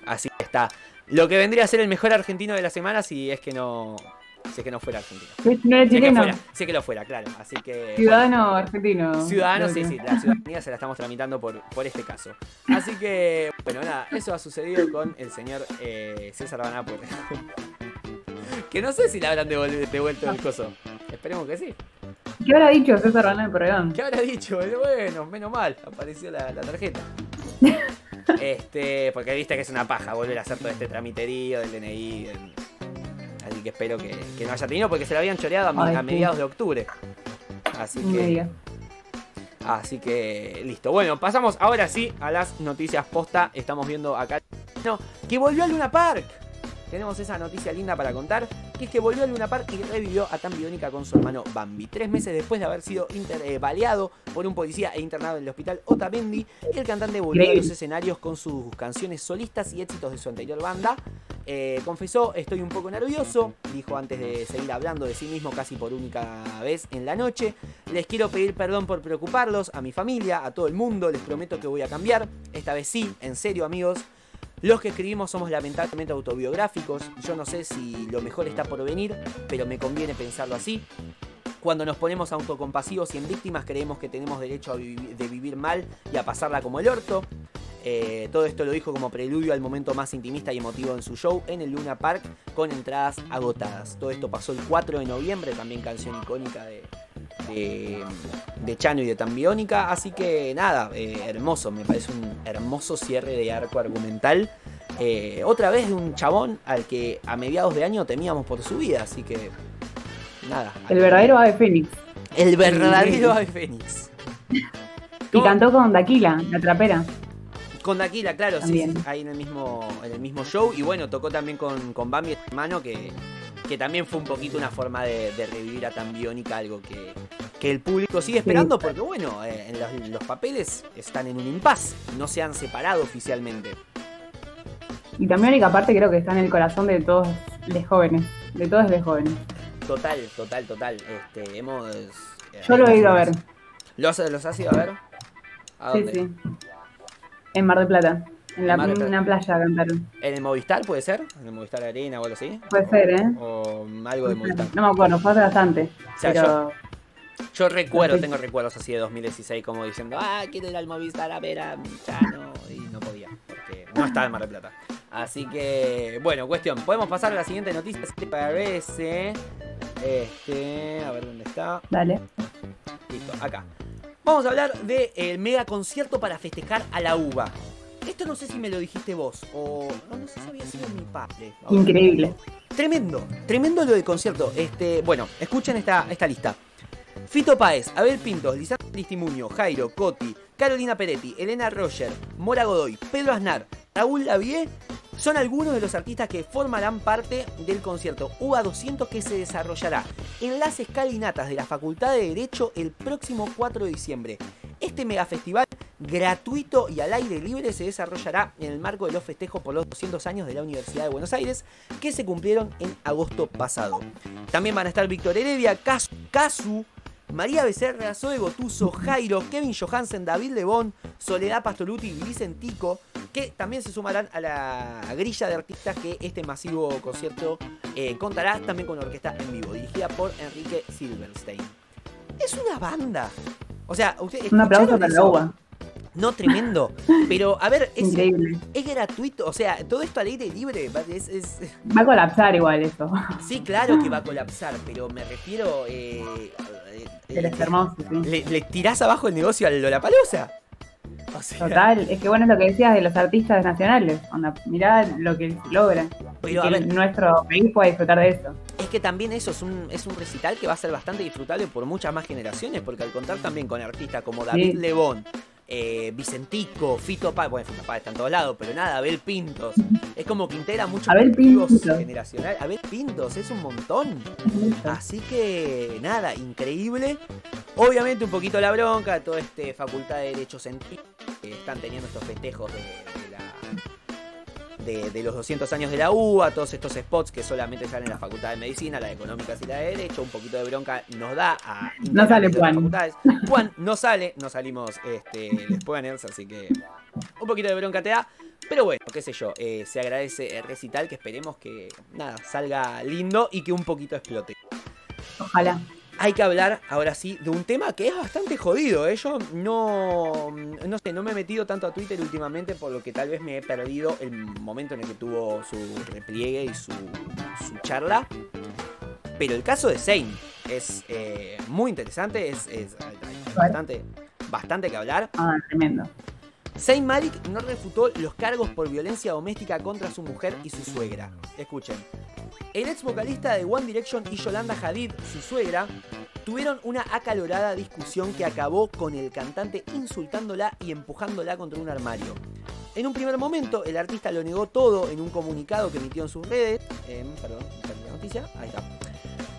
Así está. Lo que vendría a ser el mejor argentino de la semana si es que no. Si es que no fuera argentino. No Si es que fuera, si es que lo fuera, claro. Así que. Ciudadano argentino. bueno, ciudadano, sí, sí, la ciudadanía se la estamos tramitando por, por este caso. Así que, bueno, nada, eso ha sucedido con el señor eh, César Pueyrredón. Que no sé si le habrán devuelto el coso. Esperemos que sí. ¿Qué habrá dicho César Banana Porredón? ¿Qué habrá dicho? Bueno, menos mal, apareció la, la tarjeta. <laughs> Este, porque viste que es una paja volver a hacer todo este tramiterío del DNI. del- Así que espero que, que no haya tenido, porque se lo habían choreado a, Ay, a sí. mediados de octubre. Así que, así que listo. Bueno, pasamos ahora sí a las noticias posta. Estamos viendo acá no, que volvió a Luna Park. Tenemos esa noticia linda para contar, que es que volvió a Luna Park y revivió a Tan Biónica con su hermano Bambi. Tres meses después de haber sido inter- eh, baleado por un policía e internado en el hospital Otamendi, el cantante volvió a los escenarios con sus canciones solistas y éxitos de su anterior banda. Eh, confesó, estoy un poco nervioso, dijo antes de seguir hablando de sí mismo casi por única vez en la noche. Les quiero pedir perdón por preocuparlos, a mi familia, a todo el mundo, les prometo que voy a cambiar. Esta vez sí, en serio amigos. Los que escribimos somos lamentablemente autobiográficos. Yo no sé si lo mejor está por venir, pero me conviene pensarlo así. Cuando nos ponemos autocompasivos y en víctimas creemos que tenemos derecho a de vivir mal y a pasarla como el orto. Eh, todo esto lo dijo como preludio al momento más intimista y emotivo en su show en el Luna Park con entradas agotadas. Todo esto pasó el 4 de noviembre, también canción icónica de, de, de Chano y de Tambiónica. Así que nada, eh, hermoso, me parece un hermoso cierre de arco argumental. Eh, otra vez de un chabón al que a mediados de año temíamos por su vida, así que nada. El verdadero ave fénix. El verdadero Ave Fénix. Y cantó con Daquila, la trapera. Con Daquila, claro, sí, ahí en el mismo, en el mismo show. Y bueno, tocó también con, con Bambi, hermano, que, que también fue un poquito una forma de, de revivir a Tambiónica, algo que, que el público sigue esperando, porque bueno, eh, en los, los papeles están en un impas, no se han separado oficialmente. Y también, única parte, creo que está en el corazón de todos los jóvenes. De todos los jóvenes. Total, total, total. Este, hemos. eh, Yo lo he ido a ver. ¿Los, los has ido a ver? ¿A Sí, sí. En Mar del Plata. En la, Mar una playa cantaron. ¿En el Movistar puede ser? ¿En el Movistar Arena o algo así? Puede ser, ¿eh? O algo de Movistar. No me acuerdo, fue hace bastante. O sea, pero Yo recuerdo, tengo recuerdos así de 2016 como diciendo, ah, quiero ir al Movistar a ver a Chano y no podía, porque no estaba en Mar del Plata. Así que, bueno, cuestión, podemos pasar a la siguiente noticia, si te parece. Este, a ver dónde está. dale. Listo, acá. Vamos a hablar del mega concierto para festejar a la uva. Esto no sé si me lo dijiste vos o no, no sé si había sido mi padre. Ahora- Increíble. Tremendo, tremendo lo del concierto. Este, bueno, escuchen esta, esta lista. Fito Páez, Abel Pintos, Lisandro Cristimuño, Jairo, Coti, Carolina Peretti, Elena Roger, Mora Godoy, Pedro Aznar, Raúl Lavie son algunos de los artistas que formarán parte del concierto UA 200 que se desarrollará en las escalinatas de la Facultad de Derecho el próximo 4 de diciembre. Este megafestival gratuito y al aire libre se desarrollará en el marco de los festejos por los 200 años de la Universidad de Buenos Aires que se cumplieron en agosto pasado. También van a estar Víctor Heredia, Casu, María Becerra, Zoe Gotuso, Jairo, Kevin Johansen, David Lebón, Soledad Pastoruti y Vicentico, que también se sumarán a la grilla de artistas que este masivo concierto eh, contará también con una orquesta en vivo, dirigida por Enrique Silverstein. Es una banda. O sea, usted Un aplauso ¿escucharon para uva. No, tremendo. <laughs> Pero, a ver, es, es gratuito. O sea, todo esto al aire libre. va- Es, es- Va a colapsar igual eso. sí, claro que va a colapsar, pero me refiero. Eh, eh, hermoso, sí. le, le tirás abajo el negocio al Lollapalooza. <laughs> O sea, Total, es que bueno es lo que decías de los artistas nacionales. Onda, mirá lo que logran. Pero, que ver. nuestro país pueda disfrutar de eso. Es que también eso es un, es un recital que va a ser bastante disfrutable por muchas más generaciones, porque al contar también con artistas como David Sí. Lebón, eh, Vicentico, Fito Páez, bueno, Fito Páez está en todos lados, pero nada, Abel Pintos, es como que integra muchos Abel Pintos. generacionales. Abel Pintos, es un montón. Así que nada, increíble. Obviamente un poquito la bronca, toda este facultad de derechos científicos que están teniendo estos festejos de, de, de los 200 años de la UBA, todos estos spots que solamente salen en la Facultad de Medicina, la de Económicas y la de Derecho, un poquito de bronca nos da a No sale Juan. facultades. Juan no sale, no salimos este, les Puaners, así que un poquito de bronca te da. Pero bueno, qué sé yo, eh, se agradece el recital que esperemos que nada, salga lindo y que un poquito explote. Ojalá. Hay que hablar ahora sí de un tema que es bastante jodido. ¿eh? Yo no, no sé, no me he metido tanto a Twitter últimamente por lo que tal vez me he perdido el momento en el que tuvo su repliegue y su, su charla. Pero el caso de Zane es eh, muy interesante, es, es- bastante, bastante que hablar. Ah, tremendo. Zayn Malik no refutó los cargos por violencia doméstica contra su mujer y su suegra. Escuchen. El ex vocalista de One Direction y Yolanda Hadid, su suegra, tuvieron una acalorada discusión que acabó con el cantante insultándola y empujándola contra un armario. En un primer momento, el artista lo negó todo en un comunicado que emitió en sus redes. em, perdón. Ahí está.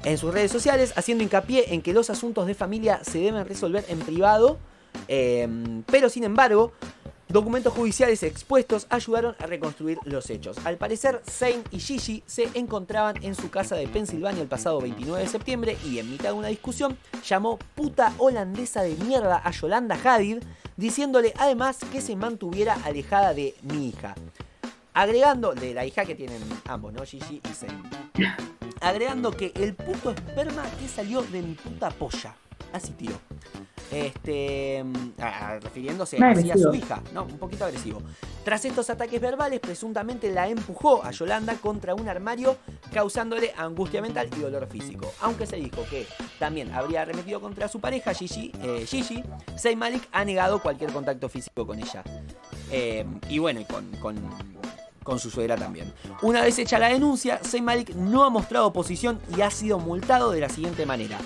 En sus redes sociales, haciendo hincapié en que los asuntos de familia se deben resolver en privado. em, pero sin embargo, Documentos judiciales expuestos ayudaron a reconstruir los hechos. Al parecer, Zane y Gigi se encontraban en su casa de Pensilvania el pasado 29 de septiembre y en mitad de una discusión llamó puta holandesa de mierda a Yolanda Hadid, diciéndole además que se mantuviera alejada de mi hija. Agregando, de la hija que tienen ambos, ¿no? Gigi y Zane. Agregando que el puto esperma que salió de mi puta polla. Así tiró. Este. mm, refiriéndose así a su hija, ¿no? Un poquito agresivo. Tras estos ataques verbales, presuntamente la empujó a Yolanda contra un armario, causándole angustia mental y dolor físico. Aunque se dijo que también habría arremetido contra su pareja, Gigi, eh, Gigi Zayn Malik ha negado cualquier contacto físico con ella. Eh, y bueno, y con, con, con su suegra también. Una vez hecha la denuncia, Zayn Malik no ha mostrado oposición y ha sido multado de la siguiente manera.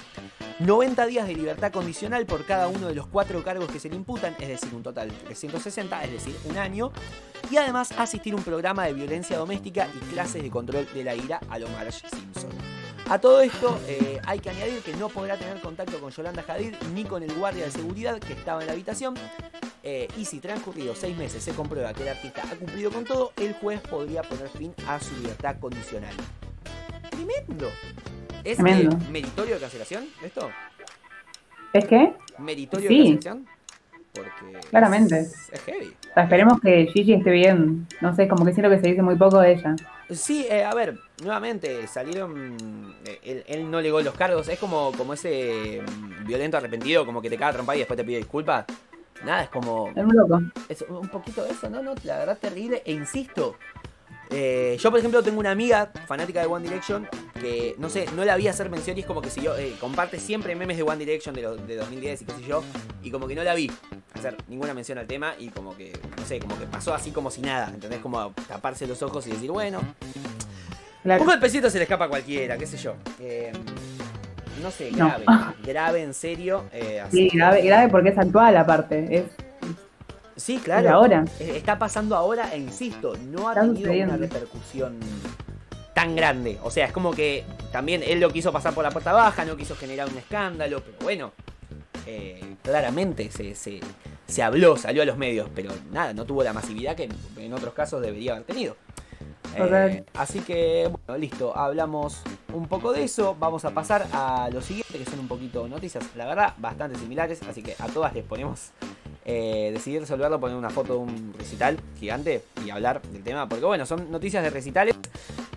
90 días de libertad condicional por cada uno de los cuatro cargos que se le imputan, es decir, un total de 360, es decir, un año, y además asistir a un programa de violencia doméstica y clases de control de la ira a lo Marge Simpson. A todo esto eh, hay que añadir que no podrá tener contacto con Yolanda Hadid ni con el guardia de seguridad que estaba en la habitación. eh, y si transcurridos seis meses se comprueba que el artista ha cumplido con todo, el juez podría poner fin a su libertad condicional. Tremendo. ¿Es Tremendo. meritorio de cancelación esto? ¿Es que? ¿Meritorio Sí. de cancelación? Porque Claramente. Es, es heavy. O sea, esperemos que Gigi esté bien. No sé, como que siento que se dice muy poco de ella. Sí, eh, a ver, nuevamente salieron. eh, Él, él no legó los cargos. Es como, como ese mm, violento arrepentido, como que te caga trompa y después te pide disculpas. Nada, es como. Es muy loco. Es un poquito de eso, ¿no? no la verdad, terrible. E insisto. Eh, yo, por ejemplo, tengo una amiga fanática de One Direction que, no sé, no la vi hacer mención y es como que si yo eh, comparte siempre memes de One Direction de, los de 2010 y qué sé yo, y como que no la vi hacer ninguna mención al tema y como que, no sé, como que pasó así como si nada, ¿entendés? Como taparse los ojos y decir, bueno, Claro. un golpecito se le escapa a cualquiera, qué sé yo. Eh, no sé, No. grave, grave en serio. eh, así Sí, grave, grave porque es actual aparte. Es Sí, claro. ahora. Eh, Está pasando ahora e insisto, no ha tenido una repercusión tan grande. O sea, es como que también él lo quiso pasar por la puerta baja, no quiso generar un escándalo, pero bueno, eh, claramente se, se, se habló, salió a los medios, pero nada, no tuvo la masividad que en, en otros casos debería haber tenido. Eh, así que, bueno, listo, hablamos un poco de eso. Vamos a pasar a lo siguiente, que son un poquito noticias, la verdad, bastante similares. Así que a todas les ponemos eh, decidí resolverlo poner una foto de un recital gigante y hablar del tema, porque bueno, son noticias de recitales.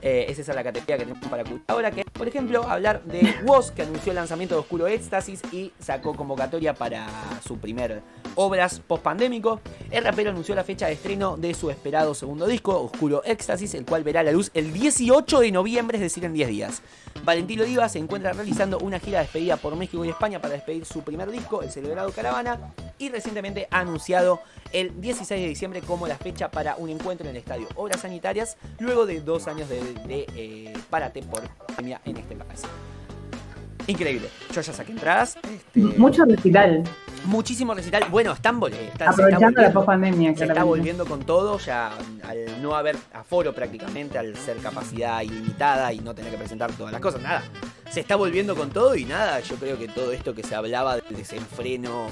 Eh, es esa la categoría que tenemos para cubrir ahora, que por ejemplo hablar de Woz, que anunció el lanzamiento de Oscuro Éxtasis y sacó convocatoria para su primer obras post pandémico. El rapero anunció la fecha de estreno de su esperado segundo disco, Oscuro Éxtasis, el cual verá la luz el 18 de noviembre, es decir, en 10 días. Valentín Oliva se encuentra realizando una gira de despedida por México y España para despedir su primer disco, el celebrado Caravana, y recientemente ha anunciado el 16 de diciembre como la fecha para un encuentro en el estadio Obras Sanitarias, luego de dos años de, de, eh, parate por pandemia en este país. Increíble. Yo ya saqué entradas. este, Mucho recital. Muchísimo recital. Bueno, están, está- está Aprovechando la post-pandemia, se está volviendo con todo, ya al no haber aforo prácticamente, al ser capacidad ilimitada y no tener que presentar todas las cosas, nada. Se está volviendo con todo y nada, yo creo que todo esto que se hablaba del desenfreno,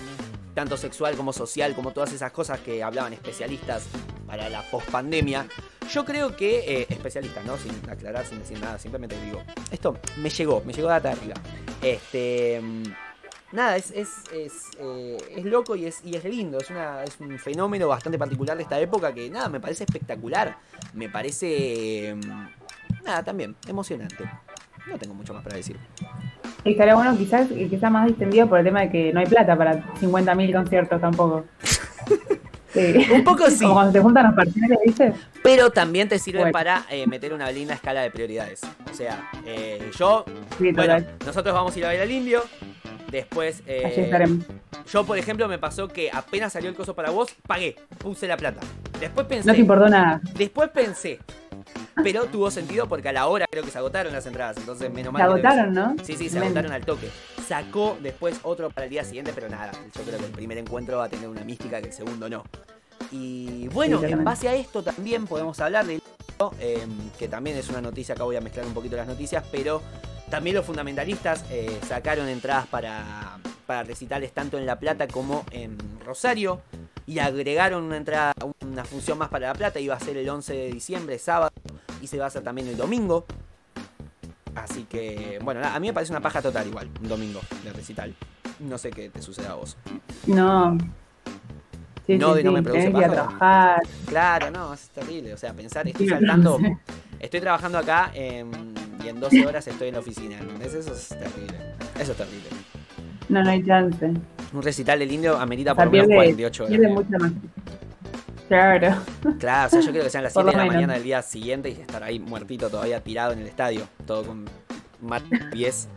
tanto sexual como social, como todas esas cosas que hablaban especialistas para la pospandemia, yo creo que, eh, especialistas, ¿no? Sin aclarar, sin decir nada, simplemente digo, esto me llegó, me llegó data de arriba. Este... Nada, es, es, es, eh, es loco y es, y es lindo, es, una, es un fenómeno bastante particular de esta época que nada, me parece espectacular, me parece... mm, Nada, también, emocionante. No tengo mucho más para decir. Estaría bueno quizás que sea más distendido por el tema de que no hay plata para 50.000 conciertos tampoco. <laughs> Sí. Un poco sí. Como cuando te juntan los parciales, ¿viste? Pero también te sirve Bueno. para eh, meter una linda escala de prioridades. O sea, eh, yo, Sí, bueno, nosotros vamos a ir a ver al indio. Después, eh, yo por ejemplo me pasó que apenas salió el coso para vos, pagué, puse la plata. Después pensé, No te importó nada. después pensé, pero tuvo sentido porque a la hora creo que se agotaron las entradas, entonces menos mal. Se que agotaron, ¿no? Sí, sí, se Men. agotaron al toque. Sacó después otro para el día siguiente, pero nada. Yo creo que el primer encuentro va a tener una mística que el segundo no. Y bueno, Sí, en base a esto también podemos hablar de eh, que también es una noticia, acá voy a mezclar un poquito las noticias, pero también los fundamentalistas eh, sacaron entradas para, para recitales tanto en La Plata como en Rosario y agregaron una entrada, una función más para La Plata, iba a ser el 11 de diciembre, sábado, y se va a hacer también el domingo. Así que, bueno, a mí me parece una paja total igual, un domingo de recital. No sé qué te sucede a vos. No. Sí, No, sí, no sí. me produce paja. trabajar. Claro, no, es terrible. O sea, pensar, estoy saltando, estoy trabajando acá em, y en 12 horas estoy en la oficina. ¿entendés? Eso es terrible. Eso es terrible. No, no hay chance. Un recital del indio amerita por menos pierde, 48 horas. mucha más. Claro. Claro, o sea, yo creo que sean las Por 7 de la menos. mañana del día siguiente y estar ahí muertito todavía tirado en el estadio. Todo con mal pies.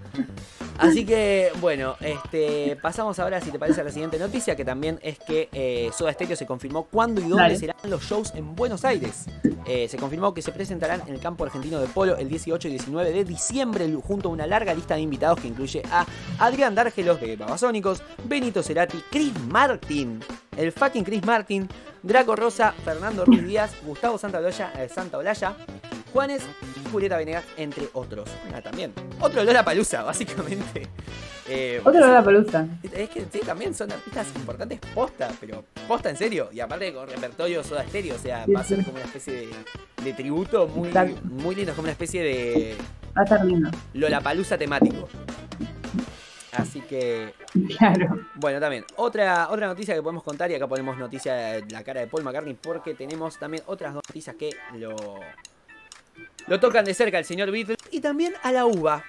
Así que, bueno, este, pasamos ahora, si te parece, a la siguiente noticia, que también es que eh, Soda Stereo se confirmó cuándo y dónde Dale. serán los shows en Buenos Aires. Eh, se confirmó que se presentarán en el campo argentino de polo el 18 y 19 de diciembre, junto a una larga lista de invitados que incluye a Adrián Dárgelos de Babasónicos, Benito Cerati, Chris Martin, el fucking Chris Martin, Draco Rosa, Fernando Ruiz Díaz, Gustavo Santaolalla, eh, Santaolalla, Juanes, Julieta Venegas, entre otros. Ah, también. Otro Lola Palusa, básicamente. <laughs> Eh, Otro de la pelusa. es que sí, también son artistas importantes posta, pero posta en serio. Y aparte con repertorio soda estéreo, o sea, Sí, va a ser como una especie de, de tributo muy, Exacto. muy lindo, es como una especie de Va a estar lindo. Lollapalooza temático. Así que, Claro. bueno, también, otra, otra noticia que podemos contar, y acá ponemos noticia de la cara de Paul McCartney, porque tenemos también otras dos noticias que lo, lo tocan de cerca el señor Beatles y también a la UBA.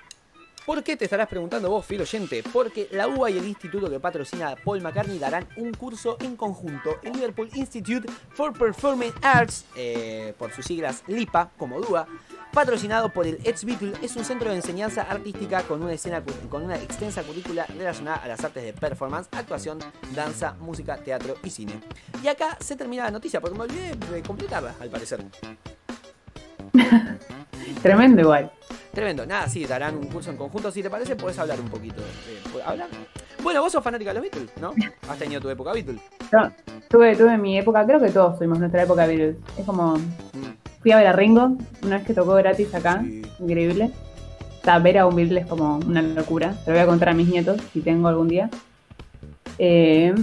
¿Por qué te estarás preguntando vos, fiel oyente? Porque la UBA y el instituto que patrocina Paul McCartney darán un curso en conjunto, el Liverpool Institute for Performing Arts, eh, por sus siglas LIPA, como DUA, patrocinado por el ex Beatle, es un centro de enseñanza artística con una, escena, con una extensa currícula relacionada a las artes de performance, actuación, danza, música, teatro y cine. Y acá se termina la noticia, porque me olvidé de completarla, al parecer. <laughs> Tremendo igual. Tremendo. Nada, sí, darán un curso en conjunto. Si te parece, puedes hablar un poquito. eh, ¿puedo hablar? Bueno, vos sos fanática de los Beatles, ¿no? <laughs> Has tenido tu época Beatles. Yo, Tuve, tuve mi época, creo que todos tuvimos nuestra época Beatles. Es como, Mm, fui a ver a Ringo, una vez que tocó gratis acá, Sí. increíble. O sea, ver a un Beatles es como una locura. Se lo voy a contar a mis nietos, si tengo algún día. Eh,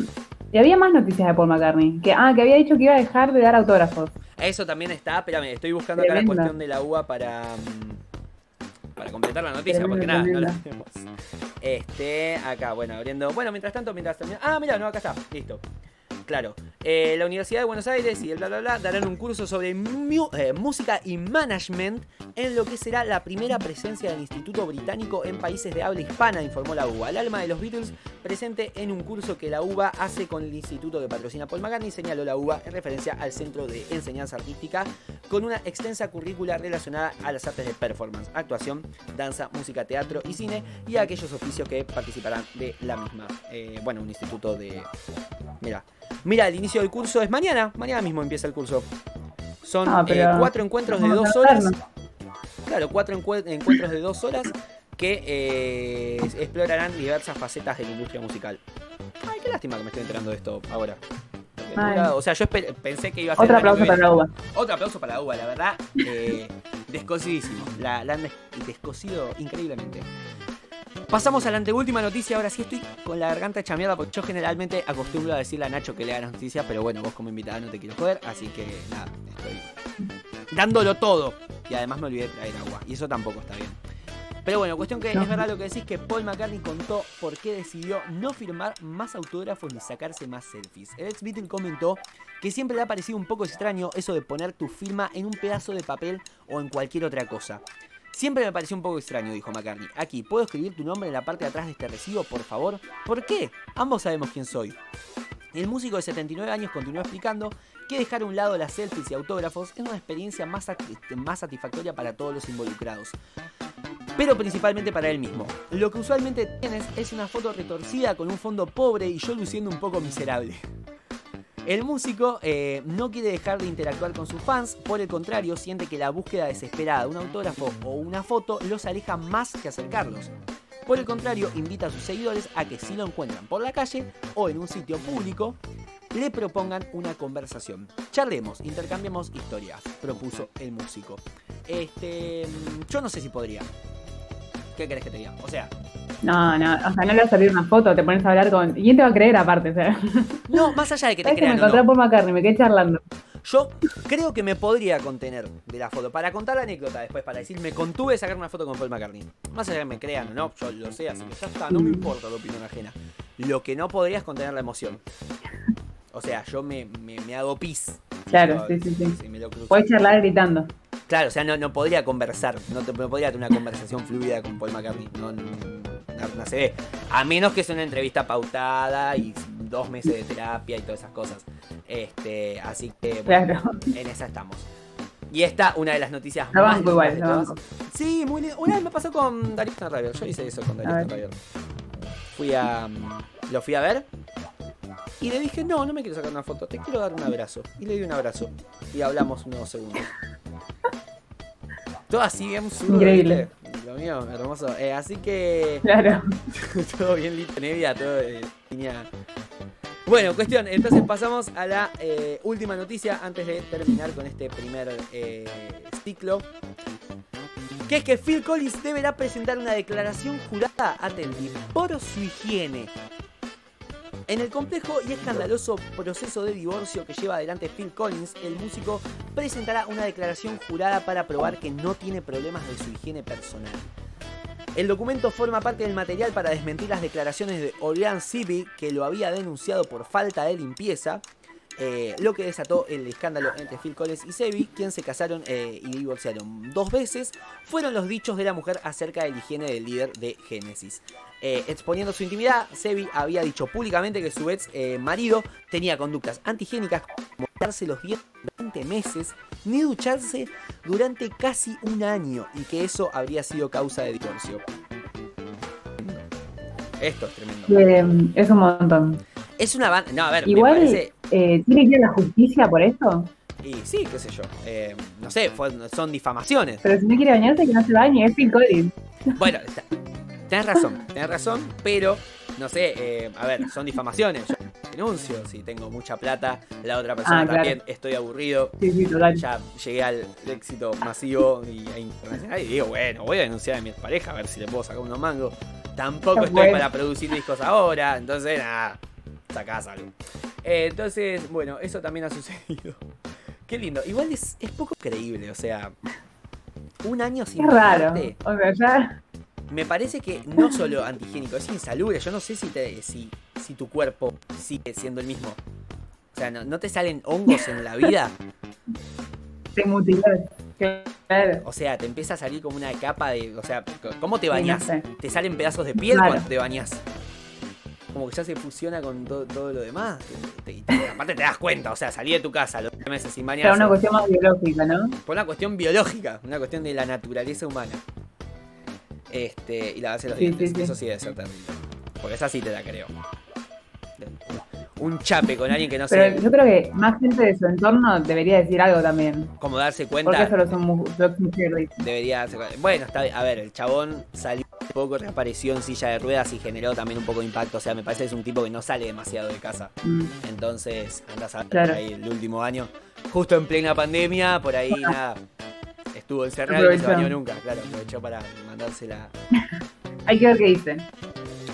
y había más noticias de Paul McCartney. Que, ah, que había dicho que iba a dejar de dar autógrafos. Eso también está, espérame, estoy buscando acá la Tremenda. cuestión de la uva para. mm, Para completar la noticia, Tremenda, porque nada, no la tremenda. tenemos. Este, acá, bueno, abriendo. Bueno, mientras tanto, mientras termina. Ah, mira, no, acá está, listo. Claro. Eh, la Universidad de Buenos Aires y el bla bla bla darán un curso sobre eh, música y management en lo que será la primera presencia del Instituto Británico en países de habla hispana, informó la UBA. El alma de los Beatles presente en un curso que la UBA hace con el instituto que patrocina Paul McCartney, señaló la UBA en referencia al Centro de Enseñanza Artística con una extensa currícula relacionada a las artes de performance, actuación, danza, música, teatro y cine y a aquellos oficios que participarán de la misma. Eh, bueno, un instituto de... Mira, mira, el inicio del curso es mañana, mañana mismo empieza el curso. Son Ah, eh, cuatro encuentros de dos horas. Claro, cuatro encue- encuentros de dos horas que eh, explorarán diversas facetas de la industria musical. Ay, qué lástima que me estoy enterando de esto ahora. O sea, yo pensé que iba a ser. Otro aplauso para la uva. Otro aplauso para la uva, la verdad. Eh, descosidísimo. La, la han des- descosido increíblemente. Pasamos a la anteúltima noticia. Ahora sí estoy con la garganta hecha mierda porque yo generalmente acostumbro a decirle a Nacho que lea las noticias, pero bueno, vos como invitada no te quiero joder, así que nada, estoy dándolo todo. Y además me olvidé de traer agua, y eso tampoco está bien. Pero bueno, cuestión que No. es verdad lo que decís que Paul McCartney contó por qué decidió no firmar más autógrafos ni sacarse más selfies. El ex Beatle comentó que siempre le ha parecido un poco extraño eso de poner tu firma en un pedazo de papel o en cualquier otra cosa. Siempre me pareció un poco extraño, dijo McCartney. Aquí, ¿puedo escribir tu nombre en la parte de atrás de este recibo, por favor? ¿Por qué? Ambos sabemos quién soy. El músico de 79 años continuó explicando que dejar a un lado las selfies y autógrafos es una experiencia más, más satisfactoria para todos los involucrados. Pero principalmente para él mismo. Lo que usualmente tienes es una foto retorcida con un fondo pobre y yo luciendo un poco miserable. El músico eh, no quiere dejar de interactuar con sus fans, por el contrario, siente que la búsqueda desesperada de un autógrafo o una foto los aleja más que acercarlos. Por el contrario, invita a sus seguidores a que si lo encuentran por la calle o en un sitio público, le propongan una conversación. Charlemos, intercambiemos historias, propuso el músico. Este, mm, yo no sé si podría. ¿Qué querés que te diga? O sea, No, no, o sea, no le vas a salir una foto, te pones a hablar con. ¿Y quién te va a creer aparte? O sea, no, más allá de que te ¿sabes que me crean encontré no, Paul McCartney? Me quedé charlando. yo creo que me podría contener de la foto. Para contar la anécdota después, para decir, me contuve de sacar una foto con Paul McCartney. Más allá de que me crean o no, yo lo sé, así que ya está, no me importa la opinión ajena. Lo que no podría es contener la emoción. O sea, yo me, me, me hago pis. Claro, Yo, sí, sí, sí. si me lo cruzo. Puedes charlar gritando. Claro, o sea, no, no podría conversar, no, te- no podría tener una conversación fluida con Paul McCartney. No, no, no- no se ve. A menos que sea una entrevista pautada y dos meses de terapia y todas esas cosas. Este, así que bueno, Claro. en esa estamos. Y esta, una de las noticias La más banco igual, todas. banco. Sí, muy lindo. Una vez me pasó con Darío Stanraver. Yo hice eso con ver. Stanraver. Fui a. mm, Lo fui a ver. Y le dije, no, no me quiero sacar una foto, te quiero dar un abrazo. Y le di un abrazo. Y hablamos unos segundos. Todo así, bien absurdo, Increíble. ¿viste? Lo mío, hermoso. Eh, así que. Claro. <laughs> todo bien lindo, Nevia, todo eh. Bueno, cuestión, entonces pasamos a la eh, última noticia antes de terminar con este primer eh, ciclo. Que es que Phil Collins deberá presentar una declaración jurada, atendí, por su higiene. En el complejo y escandaloso proceso de divorcio que lleva adelante Phil Collins, el músico presentará una declaración jurada para probar que no tiene problemas de su higiene personal. El documento forma parte del material para desmentir las declaraciones de Orián Sibi, que lo había denunciado por falta de limpieza, eh, lo que desató el escándalo entre Phil Collins y Sebi, quien se casaron eh, y divorciaron dos veces, fueron los dichos de la mujer acerca de la higiene del líder de Genesis. Eh, exponiendo su intimidad, Sebi había dicho públicamente que su ex eh, marido tenía conductas antihigiénicas como darse los dientes durante meses, ni ducharse durante casi un año, y que eso habría sido causa de divorcio. Esto es tremendo. Eh, es un montón. Es una banda. No, a ver, Igual, me parece. Eh, ¿tiene que ir a la justicia por esto? Y sí, qué sé yo. eh, no sé, fue- son difamaciones. Pero si no quiere bañarse, que no se bañe, es Phil Collins. <laughs> Bueno, está- tenés razón, tenés razón, pero no sé, eh, a ver, son difamaciones. Yo renuncio. Si tengo mucha plata, la otra persona Ah, claro. también, estoy aburrido. Sí, sí, total. Ya llegué al éxito masivo y e internacional y digo, bueno, voy a denunciar a mi pareja a ver si le puedo sacar unos mangos. Tampoco estoy para producir discos ahora, entonces nada, sacás algo. Eh, entonces, bueno, eso también ha sucedido. <laughs> Qué lindo. Igual es, es poco creíble, o sea, un año sin Es raro. bañarte, O sea, ya. me parece que no solo antihigiénico, es insalubre. Yo no sé si, te, si, si tu cuerpo sigue siendo el mismo. O sea, ¿no, no te salen hongos en la vida? <laughs> Te mutilás. Claro. O sea, te empieza a salir como una capa de. O sea, ¿cómo te Sí, no bañas? sé. ¿Te salen pedazos de piel Claro. cuando te bañas? Como que ya se fusiona con to- todo lo demás. Te- te- te- aparte te das cuenta, o sea, salí de tu casa los tres meses sin bañarse. una cuestión más biológica, ¿no? Por una cuestión biológica, una cuestión de la naturaleza humana. Este, y lavarse los Sí, dientes. sí, sí. Eso sí debe ser terrible. Porque esa sí te la creo. Un chape con alguien que no Pero sé yo creo que más gente de su entorno debería decir algo también. cómo darse Porque cuenta. mu- solo son mujeres. Debería darse cuenta. Bueno, está bien. A ver, el chabón salió poco, reapareció en silla de ruedas y generó también un poco de impacto. O sea, me parece que es un tipo que no sale demasiado de casa. Mm. Entonces, andas a Claro. ahí el último año. Justo en plena pandemia, por ahí nada. Estuvo encerrado y no se bañó nunca. Claro, aprovechó para mandársela. <laughs> Hay que ver qué dice.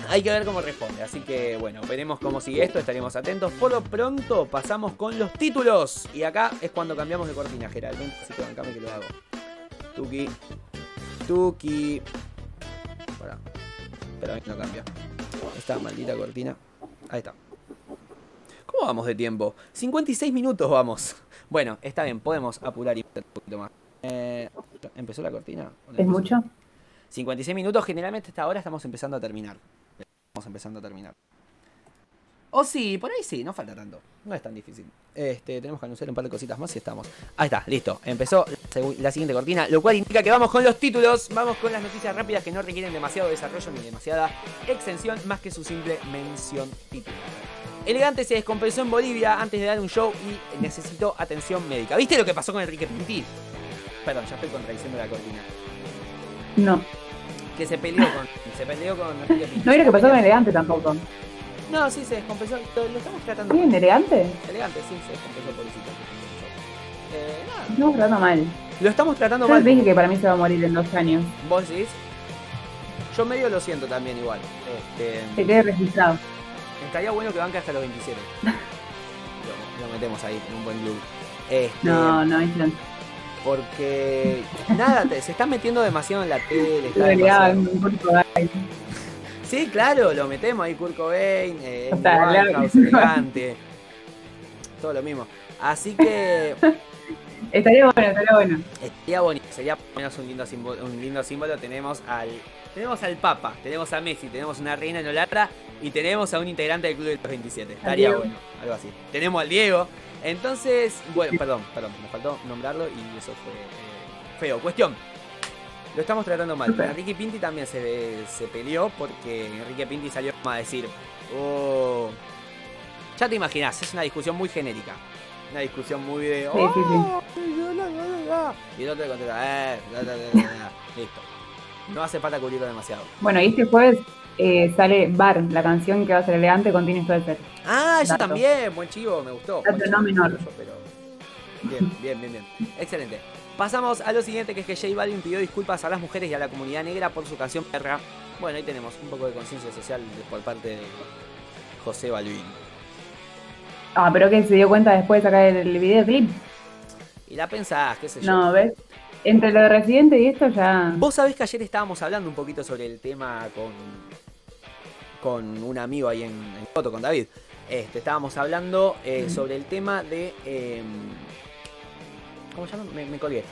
Hay que ver cómo responde. Así que bueno, veremos cómo sigue esto. Estaremos atentos. Por lo pronto, pasamos con los títulos. Y acá es cuando cambiamos de cortina, Gerald. Así que bancame que lo hago. Tuki. Tuki. Pero no cambia. Esta maldita cortina. Ahí está. ¿Cómo vamos de tiempo? 56 minutos vamos. Bueno, está bien, podemos apurar y un poquito más. Eh, ¿Empezó la cortina? ¿O no ¿Es mucho? 56 minutos, generalmente hasta ahora estamos empezando a terminar. Estamos empezando a terminar. O sí, por ahí sí, no falta tanto. No es tan difícil. Este, tenemos que anunciar un par de cositas más y estamos. Ahí está, listo. Empezó la siguiente cortina, lo cual indica que vamos con los títulos. Vamos con las noticias rápidas que no requieren demasiado desarrollo ni demasiada extensión, más que su simple mención titular. Elegante se descompensó en Bolivia antes de dar un show y necesitó atención médica. ¿Viste lo que pasó con Enrique Pinti? Perdón, ya estoy contradiciendo la cortina. No. Que se peleó con. Se peleó con Enrique Pinti. No era que pasó con elegante tampoco. No, sí, se descompensó. Lo, lo estamos tratando. ¿Bien elegante? Elegante, sí, se descompensó pobrecito. Eh, nada. Estamos tratando mal. Lo estamos tratando Yo mal. dije que para mí se va a morir en dos años. ¿Vos decís? Yo medio lo siento también igual. Que Este, quede registrado. estaría bueno que banque hasta los 27. <laughs> Lo, lo metemos ahí en un buen club. Este, No, no, es chance. Porque nada, te- se está metiendo demasiado en la tele. está <laughs> Sí, claro, lo metemos ahí Kurt Cobain, eh, Winehouse, elegante. Todo lo mismo. Así que <laughs> Estaría bueno, estaría bueno. Sería bonito, sería por lo menos un lindo símbolo, un lindo símbolo. Tenemos al tenemos al Papa, tenemos a Messi, tenemos una reina en Holanda y tenemos a un integrante del club de los 27. Estaría Diego. bueno, algo así. Tenemos al Diego. Entonces, bueno, perdón, perdón, me faltó nombrarlo y eso fue eh, feo. Cuestión. Lo estamos tratando mal. Súper. Enrique Pinti también se, se peleó porque Enrique Pinti salió a decir, oh, ya te imaginas, es una discusión muy genérica. Una discusión muy de. "Oh, la, la, la, la". Y el otro le contesta, eh, la, la, la, la, la". listo. No hace falta cubrirlo demasiado. Bueno, y este jueves eh, sale Bar, la canción que va a ser elegante con Tini Stoessel. Ah, eso Dato. también, buen chivo, me gustó. Dato Buen no chivo, menor. pero- Bien, bien, bien, bien. Excelente. Pasamos a lo siguiente, que es que J Balvin pidió disculpas a las mujeres y a la comunidad negra por su canción Perra. Bueno, ahí tenemos un poco de conciencia social por parte de José Balvin. Ah, pero que se dio cuenta después de sacar el videoclip. Y la pensás, qué sé yo. No, ¿ves? Entre lo de Residente y esto ya. Vos sabés que ayer estábamos hablando un poquito sobre el tema con, con un amigo ahí en, en Foto, con David. Este, estábamos hablando eh, sobre el tema de. eh, ¿Cómo se llama? Me, me colgué.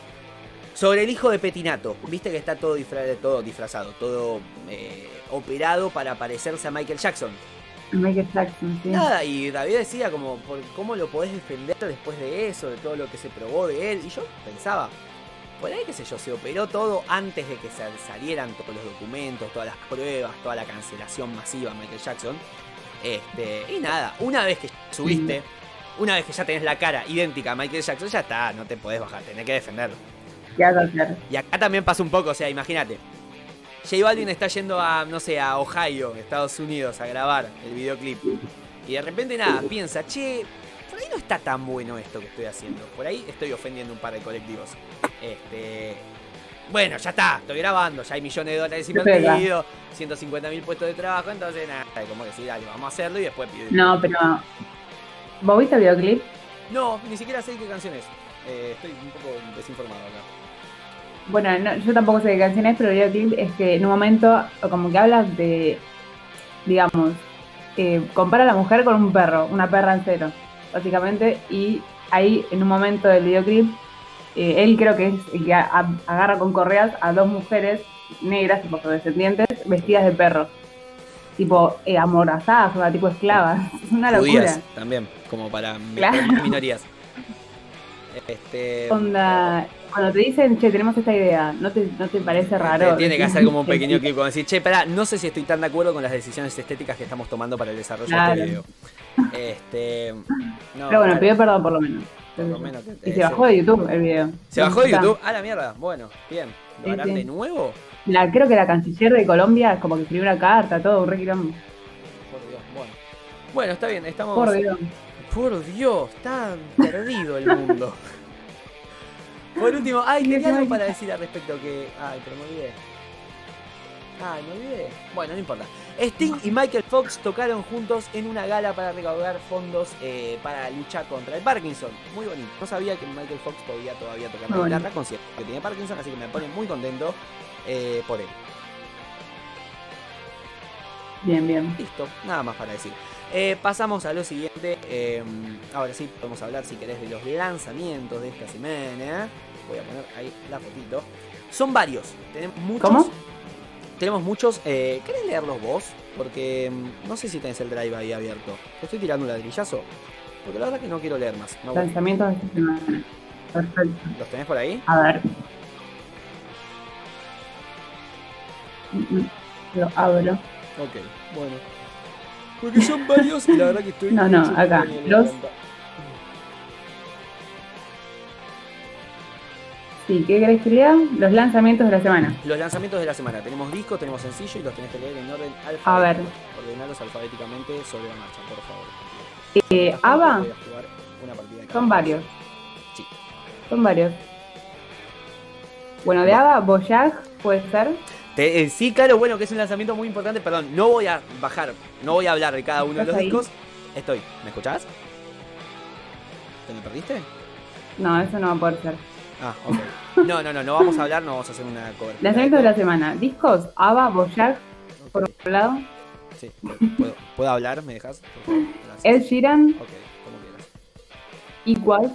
Sobre el hijo de Petinato. Viste que está todo, disfra- todo disfrazado, todo eh, operado para parecerse a Michael Jackson. Michael Jackson, sí. Nada, y David decía como, ¿cómo lo podés defender después de eso, de todo lo que se probó de él? Y yo pensaba, por ahí qué sé yo, se operó todo antes de que sal- salieran todos los documentos, todas las pruebas, toda la cancelación masiva de Michael Jackson. Este, y nada, una vez que subiste, una vez que ya tenés la cara idéntica a Michael Jackson, ya está, no te podés bajar, tenés que defenderlo. ¿Qué vas a hacer? Y acá también pasa un poco, o sea, imagínate. J Balvin está yendo a, no sé, a Ohio, Estados Unidos, a grabar el videoclip. Y de repente nada, piensa, che, por ahí no está tan bueno esto que estoy haciendo. Por ahí estoy ofendiendo un par de colectivos. Este. Bueno, ya está, estoy grabando, ya hay millones de dólares invertidos, 150 mil puestos de trabajo, entonces nada, como que sí, dale, vamos a hacerlo y después pido. No, pero. ¿Vos viste el videoclip? No, ni siquiera sé qué canción es. Eh, estoy un poco desinformado acá. Bueno, no, yo tampoco sé qué canción es, pero el videoclip es que en un momento, como que hablas de. Digamos, eh, compara a la mujer con un perro, una perra en cero, básicamente, y ahí en un momento del videoclip, eh, él creo que es el que a- a- agarra con correas a dos mujeres negras, tipo descendientes, vestidas de perro. Tipo, eh, amordazadas, o sea, tipo esclavas. <laughs> Es una locura. Judías también, como para Claro. minorías. Este. Onda, cuando te dicen, che, tenemos esta idea, ¿no te, no te parece raro? Tiene que hacer como un "Sí, pequeño sí". clip como decir, che, pará, no sé si estoy tan de acuerdo con las decisiones estéticas que estamos tomando para el desarrollo Claro. de este video. Este. No, Pero bueno, pidió perdón por lo menos. por lo menos que- Y eh, se bajó de YouTube el video. ¿Se bajó de. YouTube? Ah, la mierda. Bueno, bien. ¿Lo Sí, harán sí. de nuevo? La, creo que la canciller de Colombia es como que escribió una carta, todo, un re quilombo. Por Dios, bueno. Bueno, está bien, estamos. Por Dios. Por Dios, está perdido el mundo. Por último, ay, tenía algo para decir al respecto que. Ay, pero me olvidé. Ay, me olvidé. Bueno, no importa. Sting y Michael Fox tocaron juntos en una gala para recaudar fondos eh, para luchar contra el Parkinson. Muy bonito. No sabía que Michael Fox podía todavía tocar la guitarra, que tiene Parkinson, así que me pone muy contento eh, por él. Bien, bien. Listo, nada más para decir. Eh, pasamos a lo siguiente. eh, ahora sí, podemos hablar, si querés, de los lanzamientos de esta semana. Voy a poner ahí la fotito. Son varios. Tenemos muchos. ¿Cómo? Tenemos muchos. Eh, ¿Querés leerlos vos? Porque mm, no sé si tenés el drive ahí abierto. Te estoy tirando un ladrillazo. Porque la verdad que no quiero leer más. No. Lanzamientos de esta semana. Perfecto. ¿Los tenés por ahí? A ver. Lo abro. Ok, bueno. Porque son varios y la verdad que estoy. No, no, acá, los-. Sí, ¿qué querés que lea? Los lanzamientos de la semana. Los lanzamientos de la semana. Tenemos disco, tenemos sencillo y los tenés que leer en orden alfabético. A ver. Ordenarlos alfabéticamente sobre la marcha, por favor. Eh, ABBA son varios. Sí. Son varios. Bueno, de ABBA, Boyag puede ser. Te- eh, sí, claro, bueno, que es un lanzamiento muy importante. Perdón, no voy a bajar, no voy a hablar de cada uno de los discos. Estoy. ¿Me escuchás? ¿Te me perdiste? No, eso no va a poder ser. Ah, ok. No, no, no, no vamos a hablar, no vamos a hacer una cobertura. Lanzamientos de la semana. Discos, ABBA, Boyag, Ok, por un lado. Sí, ¿puedo, ¿puedo hablar? ¿Me dejas? Ed Sheeran, Ok, como quieras. Equals.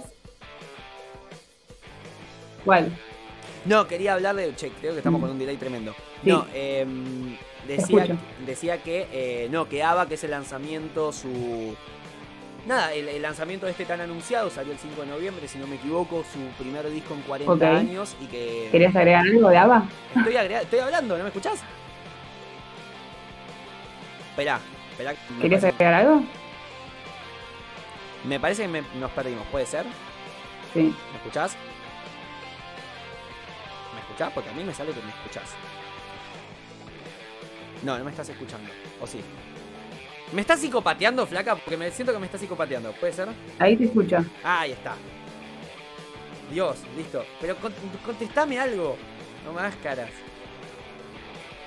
¿Cuál? No, quería hablar de. Che, creo que estamos con un delay tremendo. Sí. No, em, decía, decía que. eh, no, que ABBA, que es el lanzamiento, su. Nada, el, el lanzamiento de este tan anunciado salió el 5 de noviembre, si no me equivoco, su primer disco en 40 Ok. años y que. ¿Querías agregar algo de ABBA? Estoy, agregado- estoy hablando, ¿no me escuchás? Esperá, esperá. ¿Querías parece- agregar algo? Me parece que me- nos perdimos, ¿puede ser? Sí. ¿Me escuchás? ¿Me escuchás? Porque a mí me sale que me escuchás. No, no me estás escuchando. ¿O sí? ¿Me estás psicopateando, flaca? Porque me siento que me estás psicopateando. ¿Puede ser? Ahí te escucho. Ah, ahí está. Dios, listo. Pero con- contestame algo. No me hagas caras.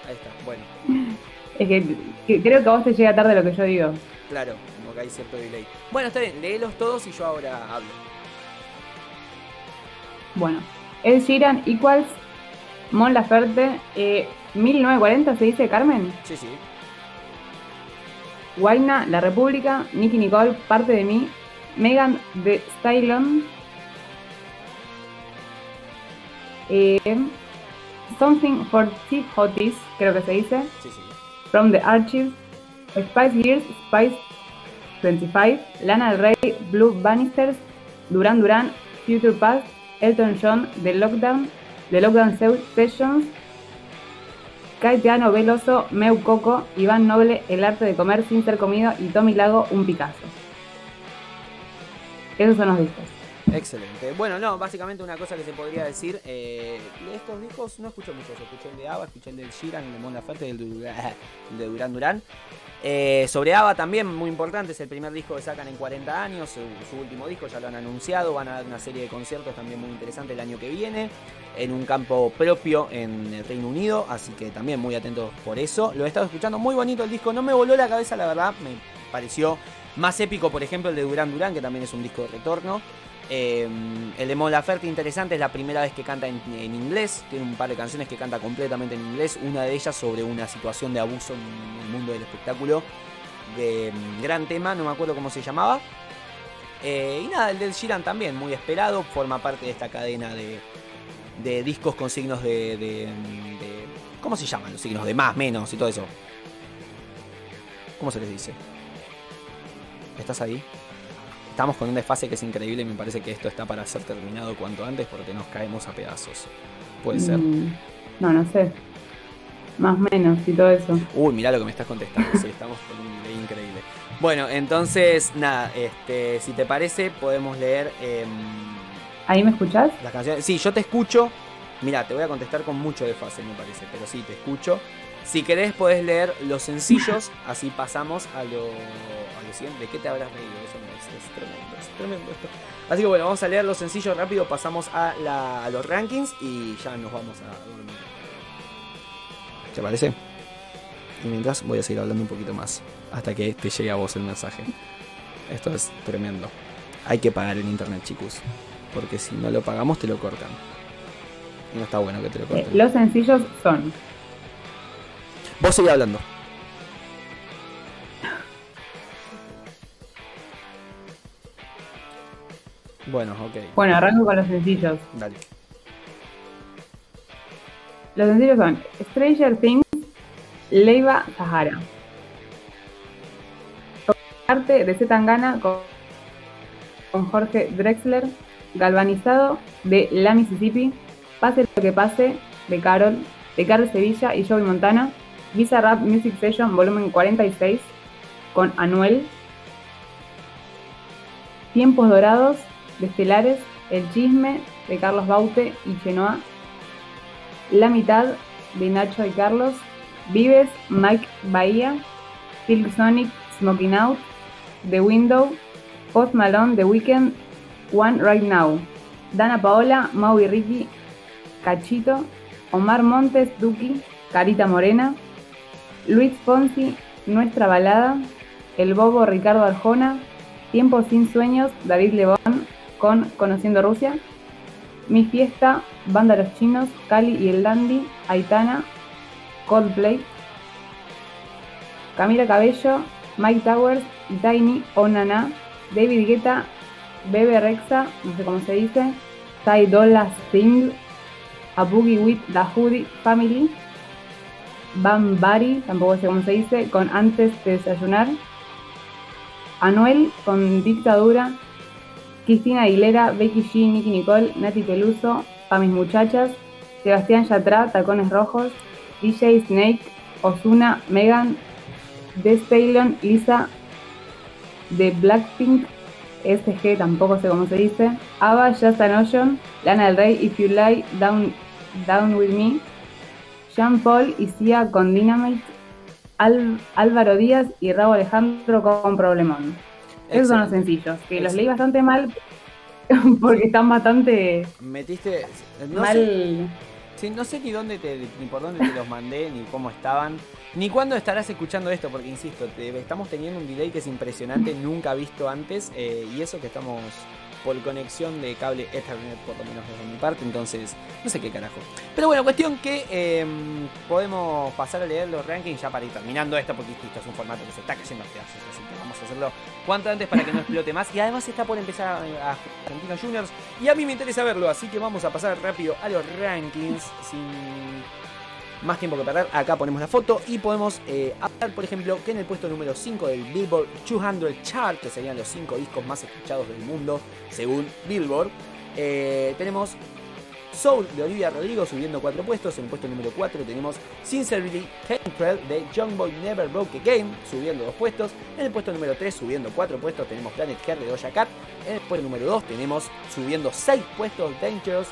Ahí está, bueno. <laughs> Es que, que creo que a vos te llega tarde lo que yo digo. Claro, como que hay cierto delay. Bueno, está bien, léelos todos y yo ahora hablo. Bueno, Ed Sheeran, Equals, Mon Laferte, eh, 1940 se dice Carmen, Sí, sí. Guaina, La República, Nicky Nicole, Parte de mí, Megan de Stylon, eh, Something for T Hotties, creo que se dice, Sí, sí. From the Archives, Spice Girls, Spice 25, Lana del Rey, Blue Bannisters, Duran Duran, Future Past, Elton John, The Lockdown, The Lockdown Se- Sessions, Caetano Veloso, Meu Coco, Iván Noble, El Arte de Comer Sin Ser Comido y Tommy Lago, Un Picasso. Esos son los discos. Excelente. Bueno, no, básicamente una cosa que se podría decir, eh, estos discos no escucho muchos, escuché el de ABBA, escuché el del Sheeran, el de Mon Laferte el de, Durán- Duran. Eh, sobre ABBA también, muy importante, es el primer disco que sacan en 40 años, su, su último disco ya lo han anunciado, van a dar una serie de conciertos también muy interesantes el año que viene, en un campo propio en el Reino Unido, así que también muy atentos por eso. Lo he estado escuchando, muy bonito el disco, no me voló la cabeza la verdad, me pareció más épico, por ejemplo, el de Duran Duran, que también es un disco de retorno. Eh, el de Mon Laferte interesante, es la primera vez que canta en, en inglés, tiene un par de canciones que canta completamente en inglés, una de ellas sobre una situación de abuso en el mundo del espectáculo, de mm, gran tema, no me acuerdo cómo se llamaba. Eh, y nada, el del Sheeran también, muy esperado, forma parte de esta cadena de, discos con signos de, de- de- ¿Cómo se llaman los signos? De más, menos y todo eso. ¿Cómo se les dice? ¿Estás ahí? Estamos con un desfase que es increíble y me parece que esto está para ser terminado cuanto antes porque nos caemos a pedazos. Puede ser. Mm, No, no sé. Más o menos y todo eso. Uy, mirá lo que me estás contestando. Sí, estamos con un delay increíble. Bueno, entonces, nada, este, si te parece, podemos leer em, ¿Ahí me escuchás? las canciones. Sí, yo te escucho. Mira, te voy a contestar con mucho desfase, me parece, pero sí, te escucho. Si querés, podés leer los sencillos, así pasamos a lo, a lo siguiente. ¿De qué te habrás reído? Eso no es, es tremendo, es tremendo esto. Así que bueno, vamos a leer los sencillos rápido, pasamos a, la- a los rankings y ya nos vamos a dormir. ¿Te parece? Y mientras voy a seguir hablando un poquito más hasta que te llegue a vos el mensaje. Esto es tremendo. Hay que pagar el internet, chicos. Porque si no lo pagamos, te lo cortan. Y no está bueno que te lo Eh, corten. los sencillos son Vos seguí hablando. Bueno, ok. Bueno, arranco con los sencillos. Dale. Los sencillos son Stranger Things, Leiva Sahara. Arte de Zetangana con, con Jorge Drexler, Galvanizado de La Mississippi, Pase lo que pase de Carol, de Carlos Sevilla y Joey Montana, Visa Rap Music Session volumen 46 con Anuel, Tiempos Dorados de Estelares, El Chisme de Carlos Baute y Chenoa, La Mitad de Nacho y Carlos, Vives, Mike Bahía, Silk Sonic, Smoking Out, The Window, Post Malone, The Weeknd, One Right Now, Dana Paola, Mau y Ricky, Cachito, Omar Montes, Duki, Carita Morena, Luis Fonsi, Nuestra Balada, El Bobo Ricardo Arjona, Tiempo sin Sueños, David Lebón con Conociendo Rusia, Mi Fiesta, Banda Los Chinos, Cali y el Dandy, Aitana, Coldplay, Camila Cabello, Mike Towers, Tiny, Onana, David Guetta, Bebe Rexa, no sé cómo se dice, Ty Dolla Sting, A Boogie with the Hoodie Family, Bam Bari, tampoco sé cómo se dice, con Antes de Desayunar, Anuel con Dictadura, Cristina Aguilera, Becky G, Nicky Nicole, Nati Peluso, Pa' mis muchachas, Sebastián Yatra, Tacones Rojos, DJ Snake, Ozuna, Megan, Despeilon, Lisa, de Blackpink, SG, tampoco sé cómo se dice, Ava, Just an Ocean, Lana del Rey, If You Lie, Down, Down With Me, Jean Paul y Sia con Dynamite, Al- Álvaro Díaz y Raúl Alejandro con Problemón. Esos son los sencillos, que los leí bastante mal <laughs> porque están bastante Metiste. No mal. sé, sí, no sé ni dónde te, ni por dónde te los mandé, ni cómo estaban, ni cuándo estarás escuchando esto, porque insisto, te- estamos teniendo un delay que es impresionante, nunca visto antes, eh, y eso que estamos por conexión de cable Ethernet, por lo menos desde mi parte, entonces no sé qué carajo. Pero bueno, cuestión que eh, podemos pasar a leer los rankings ya para ir terminando esto, porque esto es un formato que se está cayendo a pedazos, así que vamos a hacerlo cuanto antes para que no explote más. Y además está por empezar a, a Argentina Juniors, y a mí me interesa verlo, así que vamos a pasar rápido a los rankings sin más tiempo que perder. Acá ponemos la foto y podemos eh, hablar, por ejemplo, que en el puesto número 5 del Billboard 200 Chart, que serían los 5 discos más escuchados del mundo según Billboard, eh, tenemos Soul de Olivia Rodrigo subiendo 4 puestos. En el puesto número 4 tenemos Sincerely Hatred de Young Boy Never Broke a Game subiendo 2 puestos. En el puesto número 3 subiendo 4 puestos tenemos Planet Hair de Doja Cat. En el puesto número 2 tenemos subiendo 6 puestos Dangerous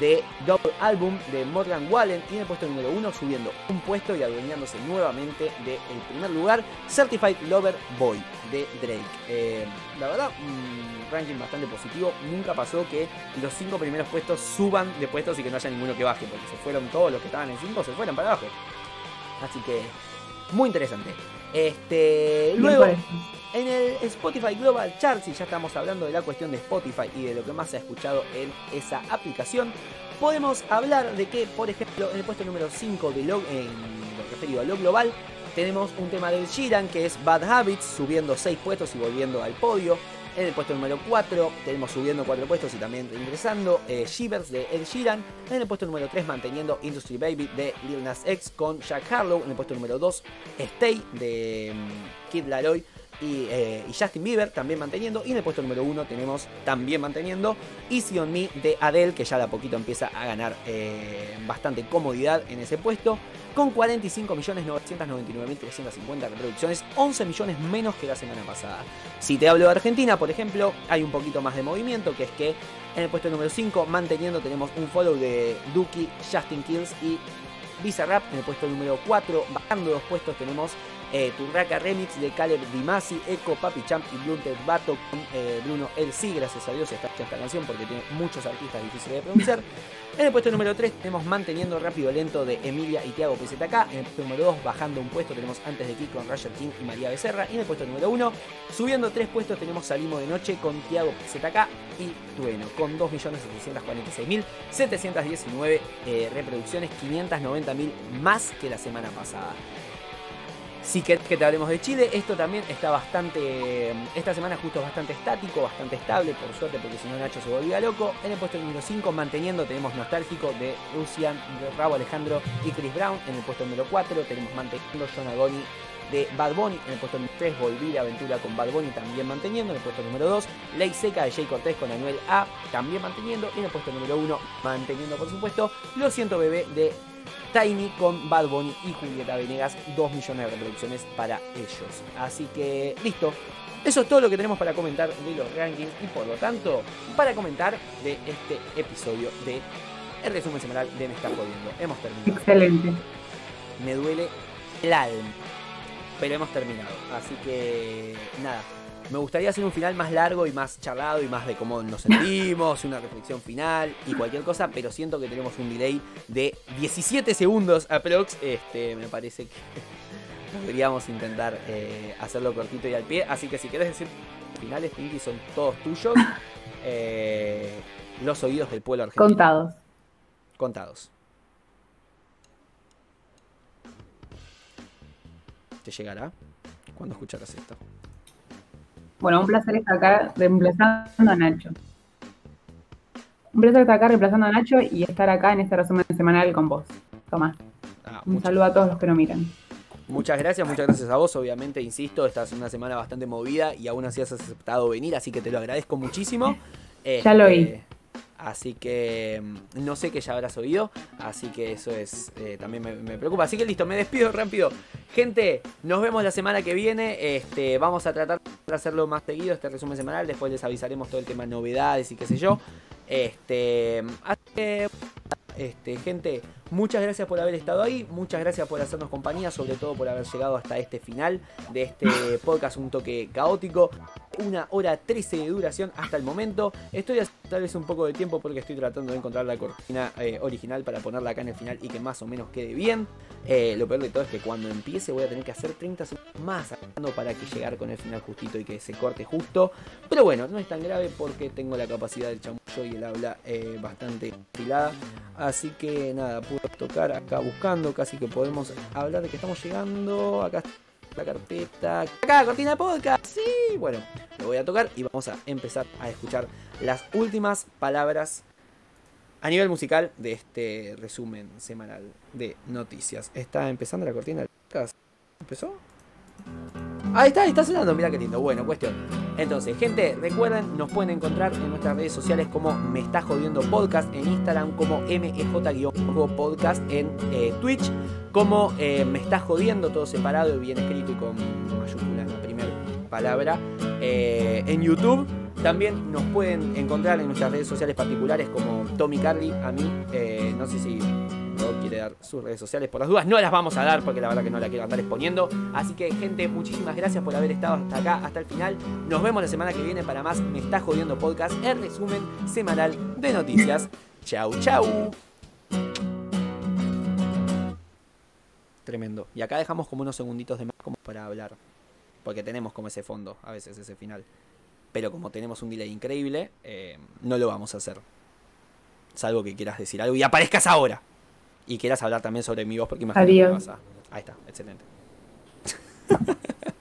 de Double Album de Morgan Wallen y en el puesto número 1 subiendo un puesto y adueñándose nuevamente del primer lugar Certified Lover Boy de Drake. Eh, la verdad, un ranking bastante positivo. Nunca pasó que los 5 primeros puestos suban de puestos y que no haya ninguno que baje, porque se fueron todos los que estaban en 5, se fueron para abajo. Así que, muy interesante. Este, luego, en el Spotify Global Chart, si ya estamos hablando de la cuestión de Spotify y de lo que más se ha escuchado en esa aplicación, podemos hablar de que, por ejemplo, en el puesto número 5 de lo, en lo referido a lo global, tenemos un tema del Sheeran que es Bad Habits, subiendo 6 puestos y volviendo al podio. En el puesto número 4 tenemos subiendo 4 puestos y también ingresando eh, Shivers de Ed Sheeran. En el puesto número 3 manteniendo Industry Baby de Lil Nas X con Jack Harlow. En el puesto número 2 Stay de um, Kid Laroi eh, y, Justin Bieber también manteniendo. Y en el puesto número 1 tenemos también manteniendo Easy on Me de Adele, que ya de a poquito empieza a ganar eh, bastante comodidad en ese puesto. Con 45.999.350 reproducciones, 11 millones menos que la semana pasada. Si te hablo de Argentina, por ejemplo, hay un poquito más de movimiento, que es que en el puesto número 5, manteniendo, tenemos un follow de Duki, Justin Kills y Bizarrap. En el puesto número 4, bajando dos puestos, tenemos eh, Turraca Remix de Caleb Dimasi, Echo, Papi Champ y Blunted Bato con eh, Bruno El Sí. Gracias a Dios está esta canción porque tiene muchos artistas difíciles de pronunciar. En el puesto número 3 tenemos Manteniendo Rápido Lento de Emilia y Tiago PZK. En el puesto número 2, bajando un puesto, tenemos Antes de Kiko con Roger King y María Becerra. Y en el puesto número 1, subiendo 3 puestos, tenemos Salimos de Noche con Tiago PZK y Trueno, con 2.746.719 eh, reproducciones, 590.000 más que la semana pasada. Si querés que te hablemos de Chile, esto también está bastante. Esta semana justo bastante estático, bastante estable, por suerte, porque si no Nacho se volvía loco. En el puesto número 5, manteniendo, tenemos Nostálgico de Lucian, Rabo Alejandro y Chris Brown. En el puesto número 4, tenemos manteniendo John Agoni de Bad Bunny. En el puesto número 3, Volví la aventura con Bad Bunny, también manteniendo. En el puesto número 2, Ley Seca de Jay Cortés con Anuel A, también manteniendo. Y en el puesto número 1, manteniendo, por supuesto, Lo siento, bebé de Tiny con Bad Bunny y Julieta Venegas, 2 millones de reproducciones para ellos. Así que listo. Eso es todo lo que tenemos para comentar de los rankings y por lo tanto para comentar de este episodio de el resumen semanal de Me está jodiendo. Hemos terminado. Excelente. Me duele el alma. Pero hemos terminado. Así que nada, me gustaría hacer un final más largo y más charlado y más de cómo nos sentimos, una reflexión final y cualquier cosa, pero siento que tenemos un delay de 17 segundos aprox. Este, me parece que <laughs> podríamos intentar eh, hacerlo cortito y al pie. Así que si quieres decir finales, Pinky, son todos tuyos. <laughs> Eh, los oídos del pueblo argentino. Contados. Contados. ¿Te llegará? cuando escucharás esto? Bueno, un placer estar acá reemplazando a Nacho. Un placer estar acá reemplazando a Nacho y estar acá en este resumen semanal con vos. Tomás. Ah, un saludo a todos los que nos miran. Muchas gracias, muchas gracias a vos. Obviamente, insisto, esta es una semana bastante movida y aún así has aceptado venir, así que te lo agradezco muchísimo. ya lo oí. Este, Así que mm, no sé qué ya habrás oído. Así que eso es eh, también me, preocupa. Así que listo, me despido rápido. Gente, nos vemos la semana que viene. Este, vamos a tratar de hacerlo más seguido, este resumen semanal. Después les avisaremos todo el tema de novedades y qué sé yo. Este, que este, gente, muchas gracias por haber estado ahí, muchas gracias por hacernos compañía, sobre todo por haber llegado hasta este final de este <laughs> podcast un toque caótico. Una hora 13 de duración hasta el momento. Estoy tal vez un poco de tiempo porque estoy tratando de encontrar la cortina eh, original para ponerla acá en el final y que más o menos quede bien. Eh, lo peor de todo es que cuando empiece voy a tener que hacer 30 segundos más para que llegar con el final justito y que se corte justo. Pero bueno, no es tan grave porque tengo la capacidad del chamullo y el habla eh, bastante afilada. Así que nada, tocar acá buscando, casi que podemos hablar de que estamos llegando. Acá la carpeta. Acá, cortina de podcast. Sí, bueno, lo voy a tocar y vamos a empezar a escuchar las últimas palabras a nivel musical de este resumen semanal de noticias. Está empezando la cortina del podcast. ¿Empezó? Ahí está, está sonando, mira qué lindo. Bueno, cuestión. Entonces, gente, recuerden, nos pueden encontrar en nuestras redes sociales como Me Está Jodiendo Podcast, en Instagram como MEJ-podcast, en eh, Twitch como eh, Me Está Jodiendo, todo separado y bien escrito y con mayúscula en la primera palabra. Eh, en YouTube también nos pueden encontrar en nuestras redes sociales particulares como Tommy Carly, a mí, eh, no sé si Rob quiere dar sus redes sociales por las dudas, no las vamos a dar porque la verdad que no la quiero andar exponiendo. Así que gente, muchísimas gracias por haber estado hasta acá, hasta el final. Nos vemos la semana que viene para más Me Está Jodiendo Podcast, el resumen semanal de noticias. Chau, chau. Tremendo. Y acá dejamos como unos segunditos de más como para hablar. Porque tenemos como ese fondo, a veces ese final. Pero como tenemos un delay increíble, eh, no lo vamos a hacer. Salvo que quieras decir algo y aparezcas ahora. Y quieras hablar también sobre mi voz, porque imagino que Adiós. vas a. Ahí está, excelente. <laughs>